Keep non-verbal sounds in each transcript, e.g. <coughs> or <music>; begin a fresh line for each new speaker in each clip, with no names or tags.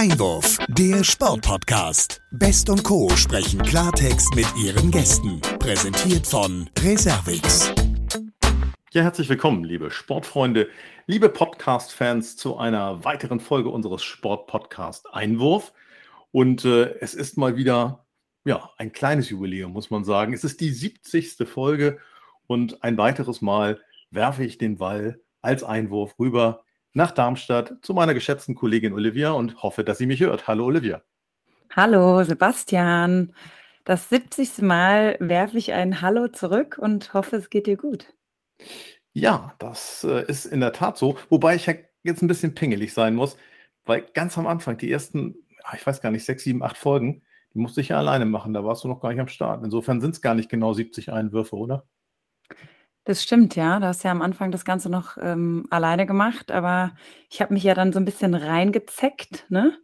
Einwurf, der Sportpodcast. Best und Co. sprechen Klartext mit ihren Gästen. Präsentiert von Reservix.
Ja, herzlich willkommen, liebe Sportfreunde, liebe Podcast-Fans, zu einer weiteren Folge unseres Sportpodcast Einwurf. Und äh, es ist mal wieder ja, ein kleines Jubiläum, muss man sagen. Es ist die 70. Folge und ein weiteres Mal werfe ich den Ball als Einwurf rüber nach Darmstadt zu meiner geschätzten Kollegin Olivia und hoffe, dass sie mich hört. Hallo Olivia.
Hallo Sebastian. Das 70. Mal werfe ich ein Hallo zurück und hoffe, es geht dir gut.
Ja, das äh, ist in der Tat so. Wobei ich jetzt ein bisschen pingelig sein muss, weil ganz am Anfang, die ersten, ah, ich weiß gar nicht, sechs, sieben, acht Folgen, die musste ich ja alleine machen. Da warst du noch gar nicht am Start. Insofern sind es gar nicht genau 70 Einwürfe, oder?
Das stimmt, ja. Du hast ja am Anfang das Ganze noch ähm, alleine gemacht, aber ich habe mich ja dann so ein bisschen reingezeckt, ne?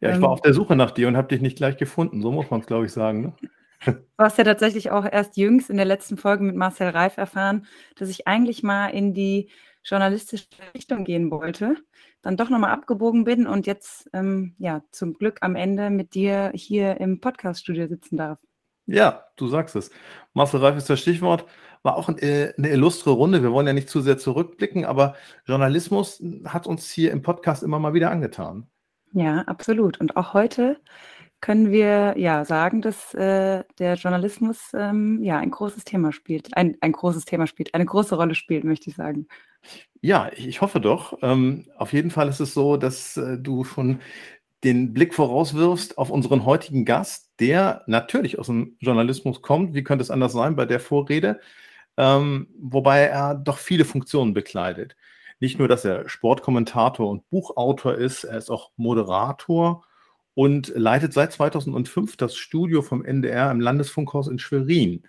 Ja, ich war ähm, auf der Suche nach dir und habe dich nicht gleich gefunden. So muss man es, glaube ich, sagen. Ne?
Du hast ja tatsächlich auch erst jüngst in der letzten Folge mit Marcel Reif erfahren, dass ich eigentlich mal in die journalistische Richtung gehen wollte, dann doch nochmal abgebogen bin und jetzt ähm, ja zum Glück am Ende mit dir hier im Podcaststudio sitzen darf.
Ja, du sagst es. Marcel Reif ist das Stichwort. War auch äh, eine illustre Runde. Wir wollen ja nicht zu sehr zurückblicken, aber Journalismus hat uns hier im Podcast immer mal wieder angetan.
Ja, absolut. Und auch heute können wir ja sagen, dass äh, der Journalismus ähm, ja ein großes Thema spielt, ein, ein großes Thema spielt, eine große Rolle spielt, möchte ich sagen.
Ja, ich hoffe doch. Ähm, auf jeden Fall ist es so, dass äh, du schon den Blick vorauswirfst auf unseren heutigen Gast, der natürlich aus dem Journalismus kommt. Wie könnte es anders sein bei der Vorrede? Ähm, wobei er doch viele Funktionen bekleidet. Nicht nur, dass er Sportkommentator und Buchautor ist, er ist auch Moderator und leitet seit 2005 das Studio vom NDR im Landesfunkhaus in Schwerin.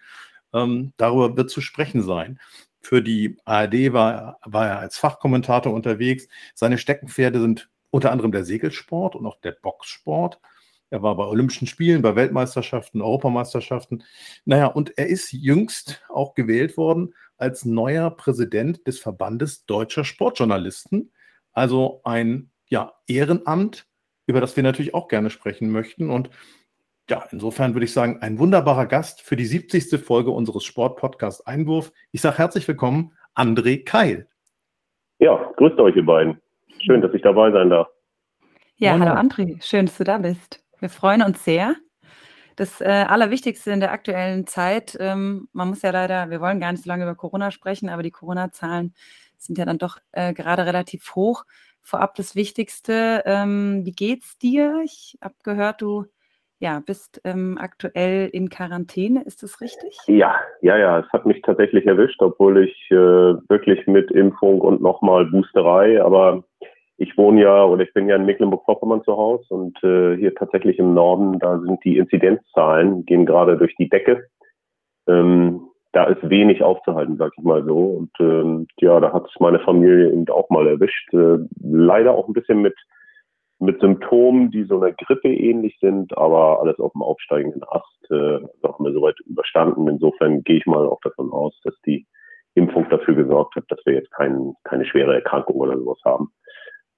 Ähm, darüber wird zu sprechen sein. Für die ARD war, war er als Fachkommentator unterwegs. Seine Steckenpferde sind unter anderem der Segelsport und auch der Boxsport. Er war bei Olympischen Spielen, bei Weltmeisterschaften, Europameisterschaften. Naja, und er ist jüngst auch gewählt worden als neuer Präsident des Verbandes deutscher Sportjournalisten. Also ein ja, Ehrenamt, über das wir natürlich auch gerne sprechen möchten. Und ja, insofern würde ich sagen, ein wunderbarer Gast für die 70. Folge unseres Sportpodcasts Einwurf. Ich sage herzlich willkommen, André Keil.
Ja, grüßt euch, ihr beiden. Schön, dass ich dabei sein darf.
Ja, hallo André, schön, dass du da bist. Wir freuen uns sehr. Das äh, Allerwichtigste in der aktuellen Zeit, ähm, man muss ja leider, wir wollen gar nicht so lange über Corona sprechen, aber die Corona-Zahlen sind ja dann doch äh, gerade relativ hoch. Vorab das Wichtigste, ähm, wie geht's dir? Ich habe gehört, du ja, bist ähm, aktuell in Quarantäne, ist das richtig?
Ja, ja, ja, es hat mich tatsächlich erwischt, obwohl ich äh, wirklich mit Impfung und nochmal Boosterei, aber ich wohne ja oder ich bin ja in Mecklenburg-Vorpommern zu Hause und äh, hier tatsächlich im Norden, da sind die Inzidenzzahlen, gehen gerade durch die Decke. Ähm, da ist wenig aufzuhalten, sag ich mal so. Und ähm, ja, da hat es meine Familie eben auch mal erwischt. Äh, leider auch ein bisschen mit, mit Symptomen, die so einer Grippe ähnlich sind, aber alles auf dem aufsteigenden Ast. Äh, haben wir soweit überstanden. Insofern gehe ich mal auch davon aus, dass die Impfung dafür gesorgt hat, dass wir jetzt kein, keine schwere Erkrankung oder sowas haben.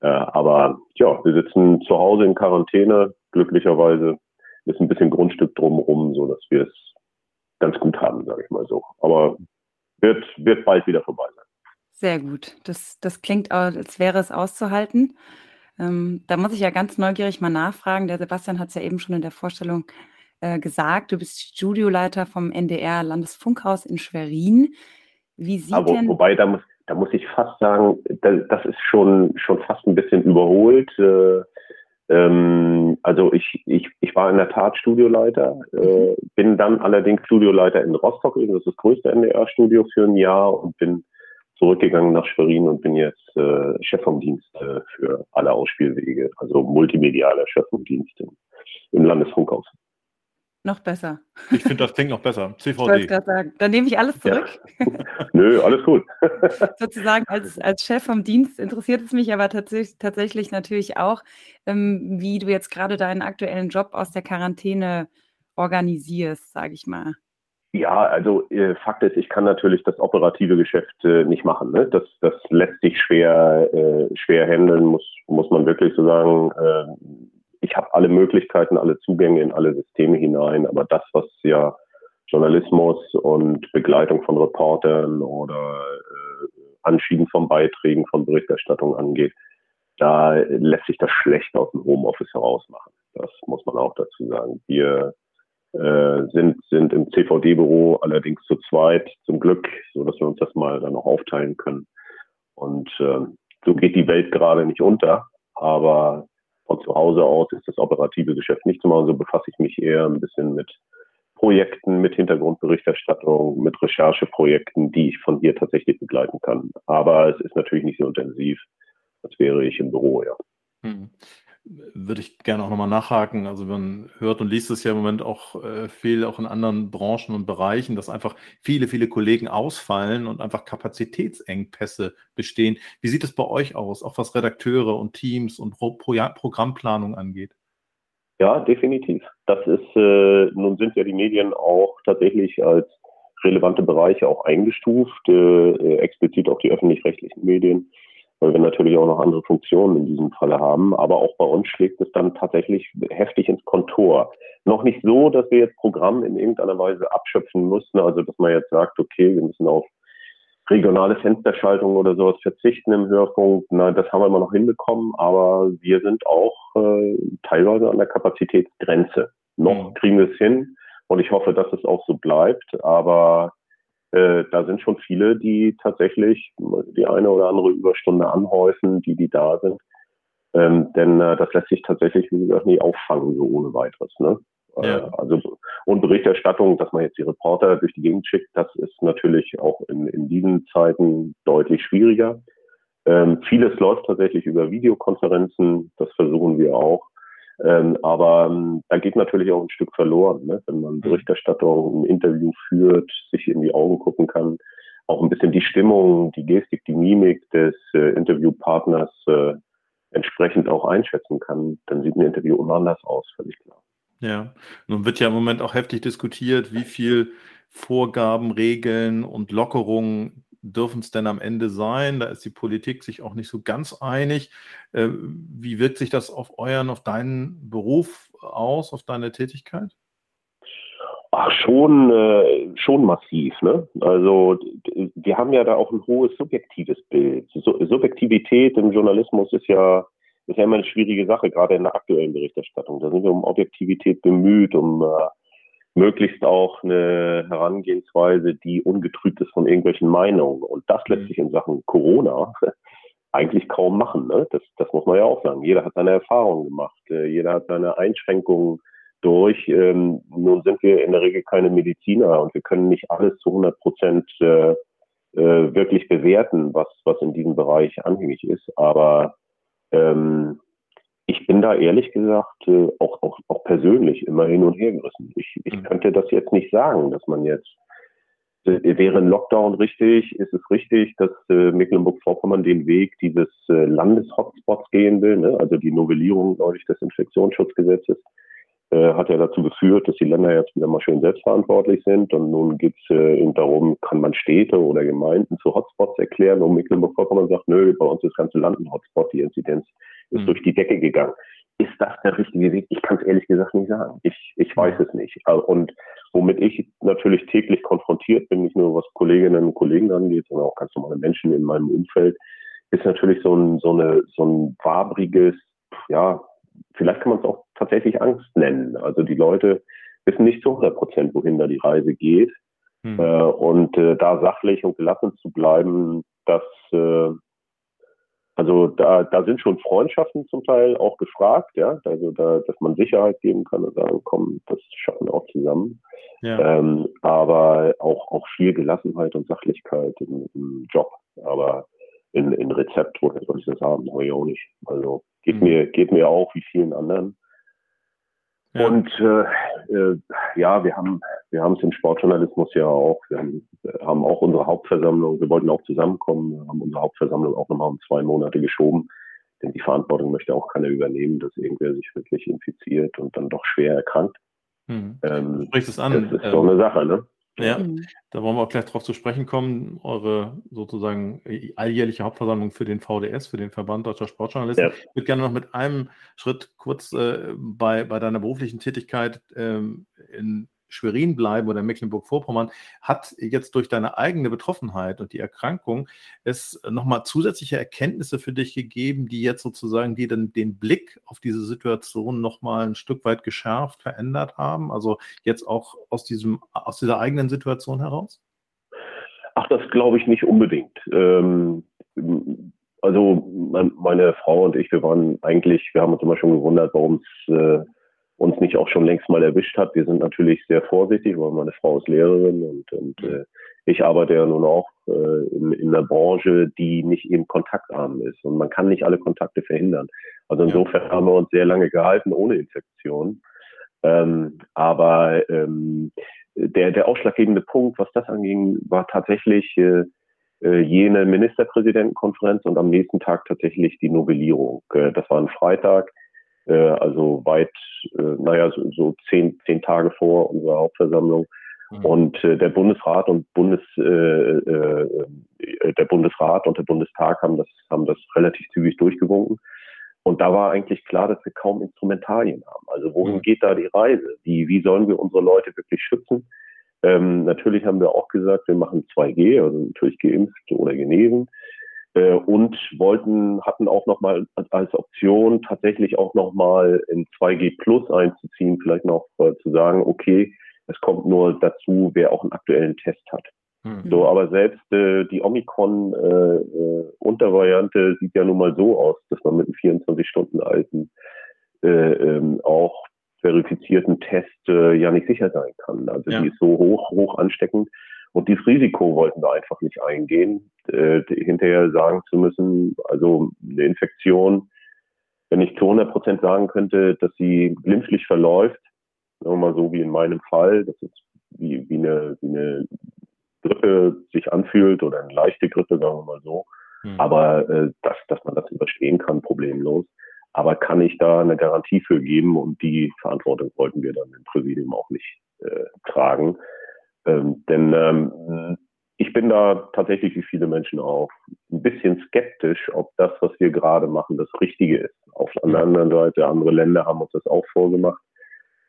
Äh, aber ja, wir sitzen zu Hause in Quarantäne. Glücklicherweise ist ein bisschen Grundstück drumherum, so dass wir es ganz gut haben, sage ich mal so. Aber wird, wird bald wieder vorbei sein.
Sehr gut. Das, das klingt, als wäre es auszuhalten. Ähm, da muss ich ja ganz neugierig mal nachfragen. Der Sebastian hat es ja eben schon in der Vorstellung äh, gesagt. Du bist Studioleiter vom NDR Landesfunkhaus in Schwerin. Wie sieht
Aber,
denn...
Wobei, da muss, da muss ich fast sagen, das ist schon, schon fast ein bisschen überholt. Äh, ähm, also ich, ich, ich war in der Tat Studioleiter, äh, mhm. bin dann allerdings Studioleiter in Rostock, das ist das größte NDR-Studio für ein Jahr und bin zurückgegangen nach Schwerin und bin jetzt äh, Chef vom Dienst äh, für alle Ausspielwege, also multimedialer Chef vom Dienst im, im Landesfunkhaus.
Noch besser.
Ich finde, das klingt noch besser.
CVD. <laughs> Ich gerade sagen. Dann nehme ich alles zurück.
Ja. Nö, alles gut. <laughs>
Sozusagen als, als Chef vom Dienst interessiert es mich aber tatsächlich, tatsächlich natürlich auch, ähm, wie du jetzt gerade deinen aktuellen Job aus der Quarantäne organisierst, sage ich mal.
Ja, also äh, Fakt ist, ich kann natürlich das operative Geschäft äh, nicht machen. Ne? Das, das lässt sich schwer, äh, schwer handeln, muss, muss man wirklich so sagen. Ich habe alle Möglichkeiten, alle Zugänge in alle Systeme hinein, aber das, was ja Journalismus und Begleitung von Reportern oder äh, Anschieben von Beiträgen, von Berichterstattung angeht, da lässt sich das schlecht aus dem Homeoffice heraus machen. Das muss man auch dazu sagen. Wir äh, sind, sind im CVD-Büro allerdings zu zweit, zum Glück, so dass wir uns das mal dann noch aufteilen können. Und äh, so geht die Welt gerade nicht unter, aber von zu Hause aus ist das operative Geschäft nicht zu machen. So befasse ich mich eher ein bisschen mit Projekten, mit Hintergrundberichterstattung, mit Rechercheprojekten, die ich von hier tatsächlich begleiten kann. Aber es ist natürlich nicht so intensiv, als wäre ich im Büro, ja. Hm
würde ich gerne auch nochmal nachhaken. Also man hört und liest es ja im Moment auch äh, viel, auch in anderen Branchen und Bereichen, dass einfach viele, viele Kollegen ausfallen und einfach Kapazitätsengpässe bestehen. Wie sieht es bei euch aus, auch was Redakteure und Teams und Pro Pro Programmplanung angeht?
Ja, definitiv. Das ist, äh, nun sind ja die Medien auch tatsächlich als relevante Bereiche auch eingestuft, äh, explizit auch die öffentlich-rechtlichen Medien weil wir natürlich auch noch andere Funktionen in diesem Falle haben. Aber auch bei uns schlägt es dann tatsächlich heftig ins Kontor. Noch nicht so, dass wir jetzt Programm in irgendeiner Weise abschöpfen mussten, also dass man jetzt sagt, okay, wir müssen auf regionale Fensterschaltung oder sowas verzichten im Hörfunk. Nein, das haben wir immer noch hinbekommen, aber wir sind auch äh, teilweise an der Kapazitätsgrenze. Noch mhm. kriegen wir es hin und ich hoffe, dass es auch so bleibt, aber äh, da sind schon viele, die tatsächlich die eine oder andere Überstunde anhäufen, die, die da sind. Ähm, denn äh, das lässt sich tatsächlich, wie gesagt, nie auffangen, so ohne weiteres. Ne? Äh, ja. also, und Berichterstattung, dass man jetzt die Reporter durch die Gegend schickt, das ist natürlich auch in, in diesen Zeiten deutlich schwieriger. Ähm, vieles läuft tatsächlich über Videokonferenzen, das versuchen wir auch. Ähm, aber ähm, da geht natürlich auch ein Stück verloren, ne? wenn man mhm. Berichterstattung, ein Interview führt, sich in die Augen gucken kann, auch ein bisschen die Stimmung, die Gestik, die Mimik des äh, Interviewpartners äh, entsprechend auch einschätzen kann, dann sieht ein Interview immer anders aus, völlig klar.
Ja, nun wird ja im Moment auch heftig diskutiert, wie viel Vorgaben, Regeln und Lockerungen dürfen es denn am Ende sein? Da ist die Politik sich auch nicht so ganz einig. Äh, wie wirkt sich das auf euren, auf deinen Beruf aus, auf deine Tätigkeit?
Ach, schon, äh, schon massiv. Ne? Also wir haben ja da auch ein hohes subjektives Bild. Subjektivität im Journalismus ist ja, ist ja immer eine schwierige Sache, gerade in der aktuellen Berichterstattung. Da sind wir um Objektivität bemüht, um äh, möglichst auch eine Herangehensweise, die ungetrübt ist von irgendwelchen Meinungen. Und das lässt mhm. sich in Sachen Corona <laughs> eigentlich kaum machen. Ne? Das, das muss man ja auch sagen. Jeder hat seine Erfahrungen gemacht, äh, jeder hat seine Einschränkungen durch. Ähm, nun sind wir in der Regel keine Mediziner und wir können nicht alles zu 100 Prozent äh, äh, wirklich bewerten, was, was in diesem Bereich anhängig ist. Aber ähm, ich bin da ehrlich gesagt äh, auch, auch, auch persönlich immer hin und her gerissen. Ich, ich mhm. könnte das jetzt nicht sagen, dass man jetzt äh, wäre ein Lockdown richtig, ist es richtig, dass äh, Mecklenburg-Vorpommern den Weg dieses äh, Landeshotspots gehen will, ne? also die Novellierung neulich des Infektionsschutzgesetzes äh, hat ja dazu geführt, dass die Länder jetzt wieder mal schön selbstverantwortlich sind. Und nun geht es äh, darum, kann man Städte oder Gemeinden zu Hotspots erklären. Und Mecklenburg-Vorpommern sagt, nö, bei uns ist das ganze Land ein Hotspot, die Inzidenz ist mhm. durch die Decke gegangen. Ist das der richtige Weg? Ich kann es ehrlich gesagt nicht sagen. Ich, ich weiß es nicht. Und womit ich natürlich täglich konfrontiert bin, nicht nur was Kolleginnen und Kollegen angeht, sondern auch ganz normale Menschen in meinem Umfeld, ist natürlich so ein, so eine, so ein wabriges, ja, vielleicht kann man es auch tatsächlich Angst nennen. Also die Leute wissen nicht zu 100 Prozent, wohin da die Reise geht. Hm. Äh, und äh, da sachlich und gelassen zu bleiben, das, äh, also da, da sind schon Freundschaften zum Teil auch gefragt, ja, also da, dass man Sicherheit geben kann und sagen, komm, das schaffen wir auch zusammen. Ja. Ähm, aber auch, auch viel Gelassenheit und Sachlichkeit im, im Job. Aber in, in Rezept, woher soll ich das haben? Habe ich auch nicht. Also geht mhm. mir, geht mir auch wie vielen anderen. Ja. Und äh, äh, ja, wir haben wir haben es im Sportjournalismus ja auch. Wir haben, haben auch unsere Hauptversammlung. Wir wollten auch zusammenkommen. Wir haben unsere Hauptversammlung auch nochmal um zwei Monate geschoben. Denn die Verantwortung möchte auch keiner übernehmen, dass irgendwer sich wirklich infiziert und dann doch schwer erkrankt.
Hm. Ähm, sprichst es an.
Das ist ähm, doch eine Sache, ne?
Ja, mhm. da wollen wir auch gleich drauf zu sprechen kommen. Eure sozusagen alljährliche Hauptversammlung für den VDS, für den Verband Deutscher Sportjournalisten. Ja. Ich würde gerne noch mit einem Schritt kurz äh, bei, bei deiner beruflichen Tätigkeit ähm, in Schwerin bleiben oder Mecklenburg-Vorpommern, hat jetzt durch deine eigene Betroffenheit und die Erkrankung es nochmal zusätzliche Erkenntnisse für dich gegeben, die jetzt sozusagen die dann den Blick auf diese Situation nochmal ein Stück weit geschärft, verändert haben? Also jetzt auch aus diesem, aus dieser eigenen Situation heraus?
Ach, das glaube ich nicht unbedingt. Ähm, also meine Frau und ich, wir waren eigentlich, wir haben uns immer schon gewundert, warum es äh, uns nicht auch schon längst mal erwischt hat. Wir sind natürlich sehr vorsichtig, weil meine Frau ist Lehrerin und, und äh, ich arbeite ja nun auch äh, in, in einer Branche, die nicht eben kontaktarm ist. Und man kann nicht alle Kontakte verhindern. Also insofern haben wir uns sehr lange gehalten ohne Infektion. Ähm, aber ähm, der, der ausschlaggebende Punkt, was das anging, war tatsächlich äh, äh, jene Ministerpräsidentenkonferenz und am nächsten Tag tatsächlich die Novellierung. Äh, das war ein Freitag äh, also weit, äh, naja, so, so zehn, zehn Tage vor unserer Hauptversammlung. Mhm. Und äh, der Bundesrat und Bundes, äh, äh, der Bundesrat und der Bundestag haben das, haben das relativ zügig durchgewunken. Und da war eigentlich klar, dass wir kaum Instrumentarien haben. Also wohin mhm. geht da die Reise? Wie, wie sollen wir unsere Leute wirklich schützen? Ähm, natürlich haben wir auch gesagt, wir machen 2G, also natürlich geimpft oder genesen. Äh, und wollten, hatten auch nochmal als Option tatsächlich auch nochmal in 2G Plus einzuziehen, vielleicht noch äh, zu sagen, okay, es kommt nur dazu, wer auch einen aktuellen Test hat. Mhm. So, aber selbst äh, die Omikron-Untervariante äh, äh sieht ja nun mal so aus, dass man mit einem 24 Stunden alten äh, ähm, auch verifizierten Test ja nicht sicher sein kann. Also ja. die ist so hoch, hoch ansteckend, und dieses Risiko wollten wir einfach nicht eingehen, äh, hinterher sagen zu müssen, also eine Infektion, wenn ich zu 100 Prozent sagen könnte, dass sie glimpflich verläuft, sagen wir mal so wie in meinem Fall, dass es wie, wie, eine, wie eine Grippe sich anfühlt oder eine leichte Grippe, sagen wir mal so. Mhm. Aber äh, dass, dass man das überstehen kann, problemlos. Aber kann ich da eine Garantie für geben und die Verantwortung wollten wir dann im Präsidium auch nicht äh, tragen. Ähm, denn ähm, ich bin da tatsächlich wie viele Menschen auch ein bisschen skeptisch, ob das, was wir gerade machen, das Richtige ist. Auf der anderen Seite, andere Länder haben uns das auch vorgemacht.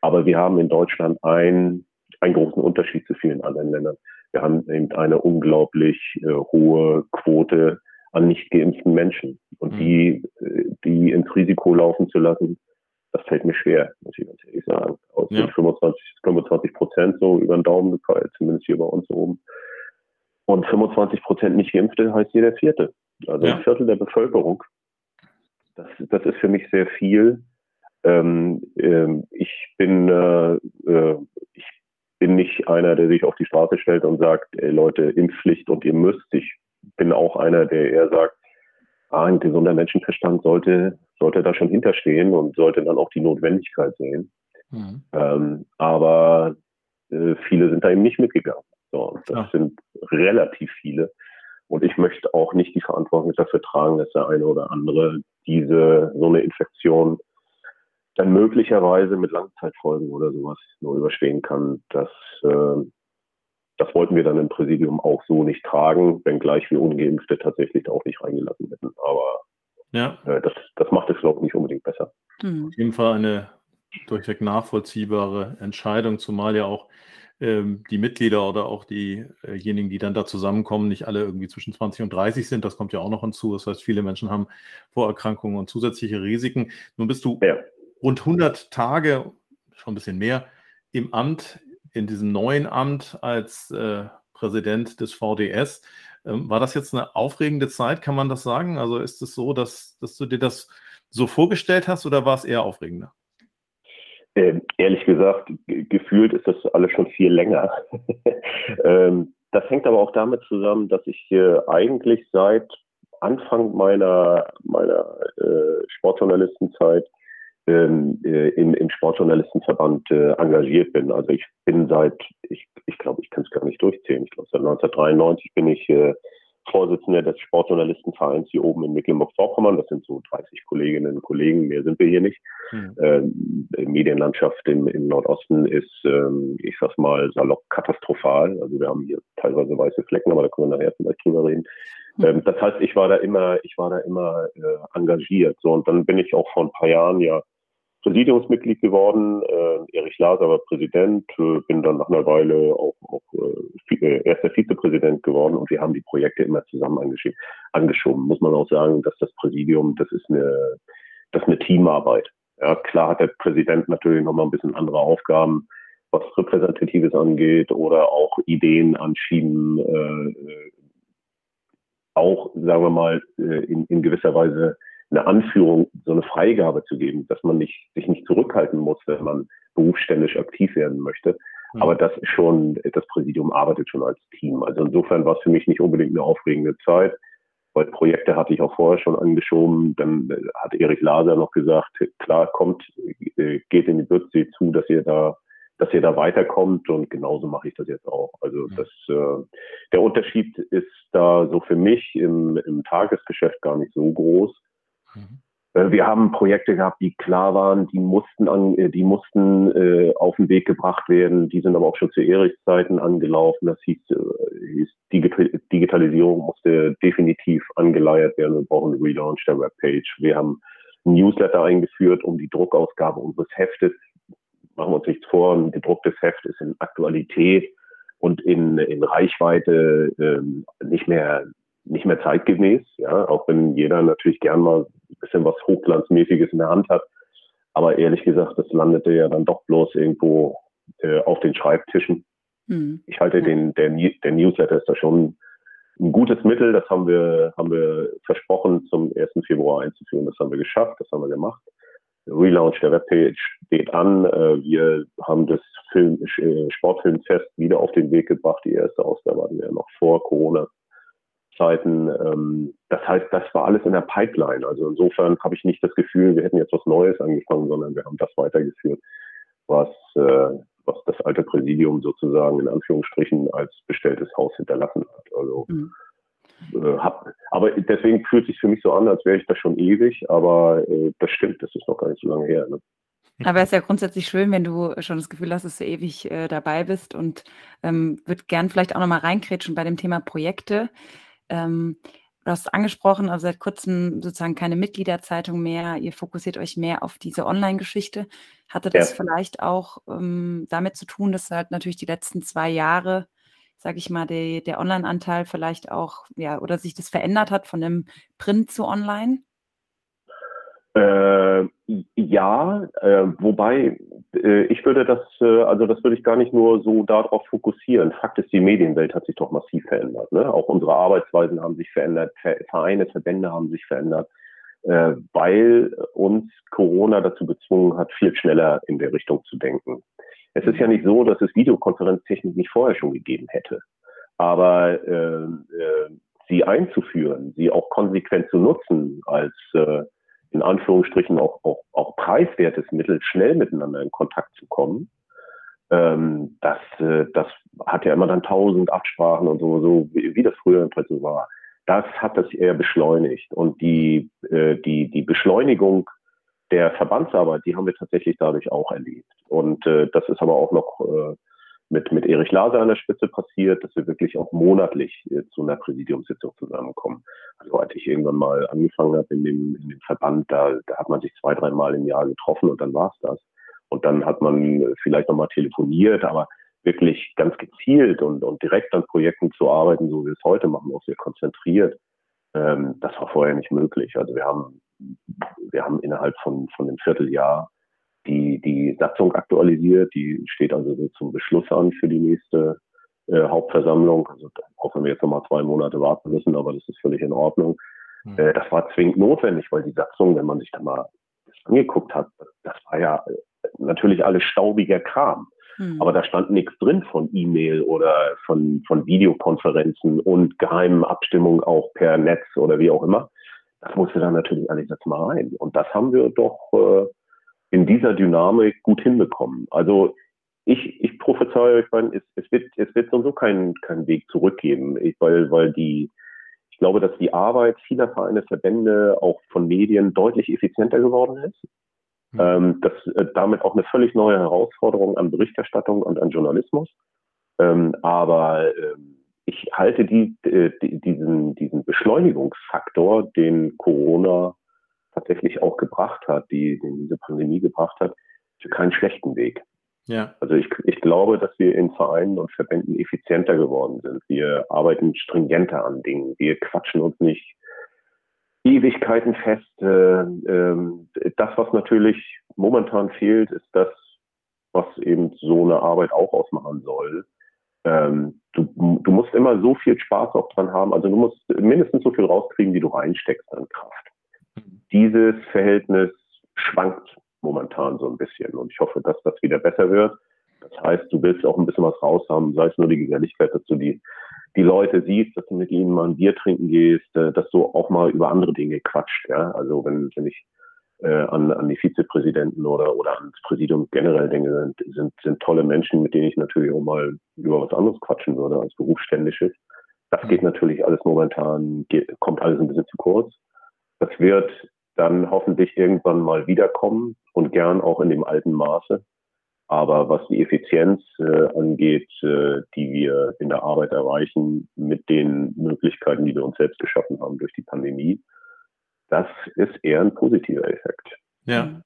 Aber wir haben in Deutschland ein, einen großen Unterschied zu vielen anderen Ländern. Wir haben eben eine unglaublich äh, hohe Quote an nicht geimpften Menschen. Und mhm. die, äh, die ins Risiko laufen zu lassen, das fällt mir schwer, muss ich ganz ehrlich sagen. Aus ja. 25, 25 Prozent so über den Daumen gefallen, zumindest hier bei uns oben. Und 25 Prozent nicht Geimpfte heißt jeder Vierte. Also ja. ein Viertel der Bevölkerung. Das, das ist für mich sehr viel. Ähm, ähm, ich bin, äh, äh, ich bin nicht einer, der sich auf die Straße stellt und sagt, ey Leute, Impfpflicht und ihr müsst. Ich bin auch einer, der eher sagt, ein gesunder Menschenverstand sollte sollte da schon hinterstehen und sollte dann auch die Notwendigkeit sehen. Mhm. Ähm, aber äh, viele sind da eben nicht mitgegangen. So, das ja. sind relativ viele. Und ich möchte auch nicht die Verantwortung dafür tragen, dass der eine oder andere diese so eine Infektion dann möglicherweise mit Langzeitfolgen oder sowas nur überstehen kann. Das, äh, das wollten wir dann im Präsidium auch so nicht tragen, wenngleich wir Ungeimpfte tatsächlich auch nicht reingelassen hätten. Aber ja. Äh, das, das macht es, glaube ich, nicht unbedingt besser.
Mhm. Auf jeden Fall eine durchweg nachvollziehbare Entscheidung, zumal ja auch ähm, die Mitglieder oder auch diejenigen, die dann da zusammenkommen, nicht alle irgendwie zwischen 20 und 30 sind. Das kommt ja auch noch hinzu. Das heißt, viele Menschen haben Vorerkrankungen und zusätzliche Risiken. Nun bist du ja. rund 100 Tage, schon ein bisschen mehr, im Amt, in diesem neuen Amt als äh, Präsident des VDS. Ähm, war das jetzt eine aufregende Zeit, kann man das sagen? Also ist es so, dass, dass du dir das so vorgestellt hast oder war es eher aufregender?
Ähm, ehrlich gesagt, gefühlt ist das alles schon viel länger. <laughs> ähm, das hängt aber auch damit zusammen, dass ich äh, eigentlich seit Anfang meiner, meiner äh, Sportjournalistenzeit ähm, äh, im, im Sportjournalistenverband äh, engagiert bin. Also ich bin seit, ich, ich glaube, ich kann es gar nicht durchzählen. Ich glaube, seit 1993 bin ich äh, Vorsitzender des Sportjournalistenvereins hier oben in Mecklenburg-Vorpommern. Das sind so 30 Kolleginnen und Kollegen, mehr sind wir hier nicht. Mhm. Ähm, Medienlandschaft im, im Nordosten ist, ähm, ich sag's mal, salopp katastrophal. Also wir haben hier teilweise weiße Flecken, aber da können wir nachher vielleicht drüber reden. Mhm. Ähm, das heißt, ich war da immer, ich war da immer äh, engagiert. So und dann bin ich auch vor ein paar Jahren ja Präsidiumsmitglied geworden. Äh, Erich Laser war Präsident, äh, bin dann nach einer Weile auch, auch äh, erster Vizepräsident geworden und wir haben die Projekte immer zusammen angeschoben. Muss man auch sagen, dass das Präsidium, das ist eine, das ist eine Teamarbeit. Ja, klar hat der Präsident natürlich nochmal ein bisschen andere Aufgaben, was Repräsentatives angeht oder auch Ideen anschieben, äh, äh auch, sagen wir mal, äh, in, in gewisser Weise eine Anführung, so eine Freigabe zu geben, dass man nicht, sich nicht zurückhalten muss, wenn man berufsständisch aktiv werden möchte. Mhm. Aber das ist schon, das Präsidium arbeitet schon als Team. Also insofern war es für mich nicht unbedingt eine aufregende Zeit, weil Projekte hatte ich auch vorher schon angeschoben. Dann äh, hat Erich Laser noch gesagt, klar, kommt, äh, geht in die Bürgsee zu, dass ihr da dass ihr da weiterkommt und genauso mache ich das jetzt auch. Also mhm. das, äh, der Unterschied ist da so für mich im, im Tagesgeschäft gar nicht so groß. Äh, wir haben Projekte gehabt, die klar waren, die mussten an, äh, die mussten äh, auf den Weg gebracht werden. Die sind aber auch schon zu Erichs Zeiten angelaufen. Das hieß, äh, hieß Digital Digitalisierung musste definitiv angeleiert werden. Wir brauchen einen Relaunch der Webpage. Wir haben ein Newsletter eingeführt, um die Druckausgabe unseres Heftes. Machen wir uns nichts vor, ein gedrucktes Heft ist in Aktualität und in, in Reichweite ähm, nicht mehr nicht mehr zeitgemäß, ja, auch wenn jeder natürlich gern mal bisschen was Hochglanzmäßiges in der Hand hat. Aber ehrlich gesagt, das landete ja dann doch bloß irgendwo äh, auf den Schreibtischen. Mhm. Ich halte den, der, der Newsletter ist da schon ein gutes Mittel. Das haben wir, haben wir versprochen, zum 1. Februar einzuführen. Das haben wir geschafft, das haben wir gemacht. Relaunch der Webpage steht an. Äh, wir haben das Film, äh, Sportfilmfest wieder auf den Weg gebracht. Die erste Ausgabe hatten wir ja noch vor Corona. Zeiten. Ähm, das heißt, das war alles in der Pipeline. Also insofern habe ich nicht das Gefühl, wir hätten jetzt was Neues angefangen, sondern wir haben das weitergeführt, was, äh, was das alte Präsidium sozusagen in Anführungsstrichen als bestelltes Haus hinterlassen hat. Also mhm. äh, hab, aber deswegen fühlt es sich für mich so an, als wäre ich da schon ewig, aber äh, das stimmt, das ist noch gar nicht so lange her. Ne?
Aber es ist ja grundsätzlich schön, wenn du schon das Gefühl hast, dass du ewig äh, dabei bist und ähm, würde gern vielleicht auch nochmal reinkrätschen bei dem Thema Projekte. Ähm, du hast angesprochen, also seit kurzem sozusagen keine Mitgliederzeitung mehr. Ihr fokussiert euch mehr auf diese Online-Geschichte. Hatte das ja. vielleicht auch ähm, damit zu tun, dass halt natürlich die letzten zwei Jahre, sage ich mal, die, der Online-Anteil vielleicht auch, ja, oder sich das verändert hat von dem Print zu Online?
Äh, ja, äh, wobei äh, ich würde das, äh, also das würde ich gar nicht nur so darauf fokussieren. Fakt ist, die Medienwelt hat sich doch massiv verändert. Ne? Auch unsere Arbeitsweisen haben sich verändert, Vereine, Verbände haben sich verändert, äh, weil uns Corona dazu gezwungen hat, viel schneller in der Richtung zu denken. Es ist ja nicht so, dass es Videokonferenztechnik nicht vorher schon gegeben hätte. Aber äh, sie einzuführen, sie auch konsequent zu nutzen als in Anführungsstrichen auch, auch, auch preiswertes Mittel, schnell miteinander in Kontakt zu kommen. Ähm, das, äh, das hat ja immer dann tausend Absprachen und so, so wie, wie das früher im Prinzip war. Das hat das eher beschleunigt. Und die, äh, die, die Beschleunigung der Verbandsarbeit, die haben wir tatsächlich dadurch auch erlebt. Und äh, das ist aber auch noch äh, mit, mit Erich Laser an der Spitze passiert, dass wir wirklich auch monatlich äh, zu einer Präsidiumssitzung zusammenkommen. Also als ich irgendwann mal angefangen habe in dem, in dem Verband, da, da hat man sich zwei, dreimal im Jahr getroffen und dann war's das. Und dann hat man vielleicht nochmal telefoniert, aber wirklich ganz gezielt und, und direkt an Projekten zu arbeiten, so wie wir es heute machen, auch sehr konzentriert, ähm, das war vorher nicht möglich. Also wir haben, wir haben innerhalb von, von einem Vierteljahr die, die Satzung aktualisiert. Die steht also so zum Beschluss an für die nächste äh, Hauptversammlung. Also auch wenn wir jetzt nochmal zwei Monate warten müssen, aber das ist völlig in Ordnung. Mhm. Äh, das war zwingend notwendig, weil die Satzung, wenn man sich da mal angeguckt hat, das war ja äh, natürlich alles staubiger Kram. Mhm. Aber da stand nichts drin von E-Mail oder von, von Videokonferenzen und geheimen Abstimmungen auch per Netz oder wie auch immer. Das musste dann natürlich alles jetzt mal rein. Und das haben wir doch äh, in dieser Dynamik gut hinbekommen. Also ich, ich prophezeie, ich meine, es, es, wird, es wird so keinen keinen Weg zurückgeben, weil, weil die, Ich glaube, dass die Arbeit vieler Vereine, Verbände, auch von Medien deutlich effizienter geworden ist. Mhm. Ähm, das äh, damit auch eine völlig neue Herausforderung an Berichterstattung und an Journalismus. Ähm, aber ähm, ich halte die, äh, die, diesen, diesen Beschleunigungsfaktor, den Corona tatsächlich auch gebracht hat, die, den diese Pandemie gebracht hat, für keinen schlechten Weg. Ja. Also ich, ich glaube, dass wir in Vereinen und Verbänden effizienter geworden sind. Wir arbeiten stringenter an Dingen. Wir quatschen uns nicht Ewigkeiten fest. Äh, äh, das, was natürlich momentan fehlt, ist das, was eben so eine Arbeit auch ausmachen soll. Ähm, du, du musst immer so viel Spaß auch dran haben. Also du musst mindestens so viel rauskriegen, wie du reinsteckst an Kraft. Mhm. Dieses Verhältnis schwankt momentan so ein bisschen und ich hoffe, dass das wieder besser wird. Das heißt, du willst auch ein bisschen was raus haben, sei es nur die Geselligkeit, dass du die, die Leute siehst, dass du mit ihnen mal ein Bier trinken gehst, äh, dass du auch mal über andere Dinge quatscht. Ja? Also wenn, wenn ich äh, an, an die Vizepräsidenten oder, oder ans Präsidium generell denke, sind, sind, sind tolle Menschen, mit denen ich natürlich auch mal über was anderes quatschen würde als berufsständisches. Das geht natürlich alles momentan, geht, kommt alles ein bisschen zu kurz. Das wird dann hoffentlich irgendwann mal wiederkommen und gern auch in dem alten Maße. Aber was die Effizienz äh, angeht, äh, die wir in der Arbeit erreichen mit den Möglichkeiten, die wir uns selbst geschaffen haben durch die Pandemie, das ist eher ein positiver Effekt.
Ja.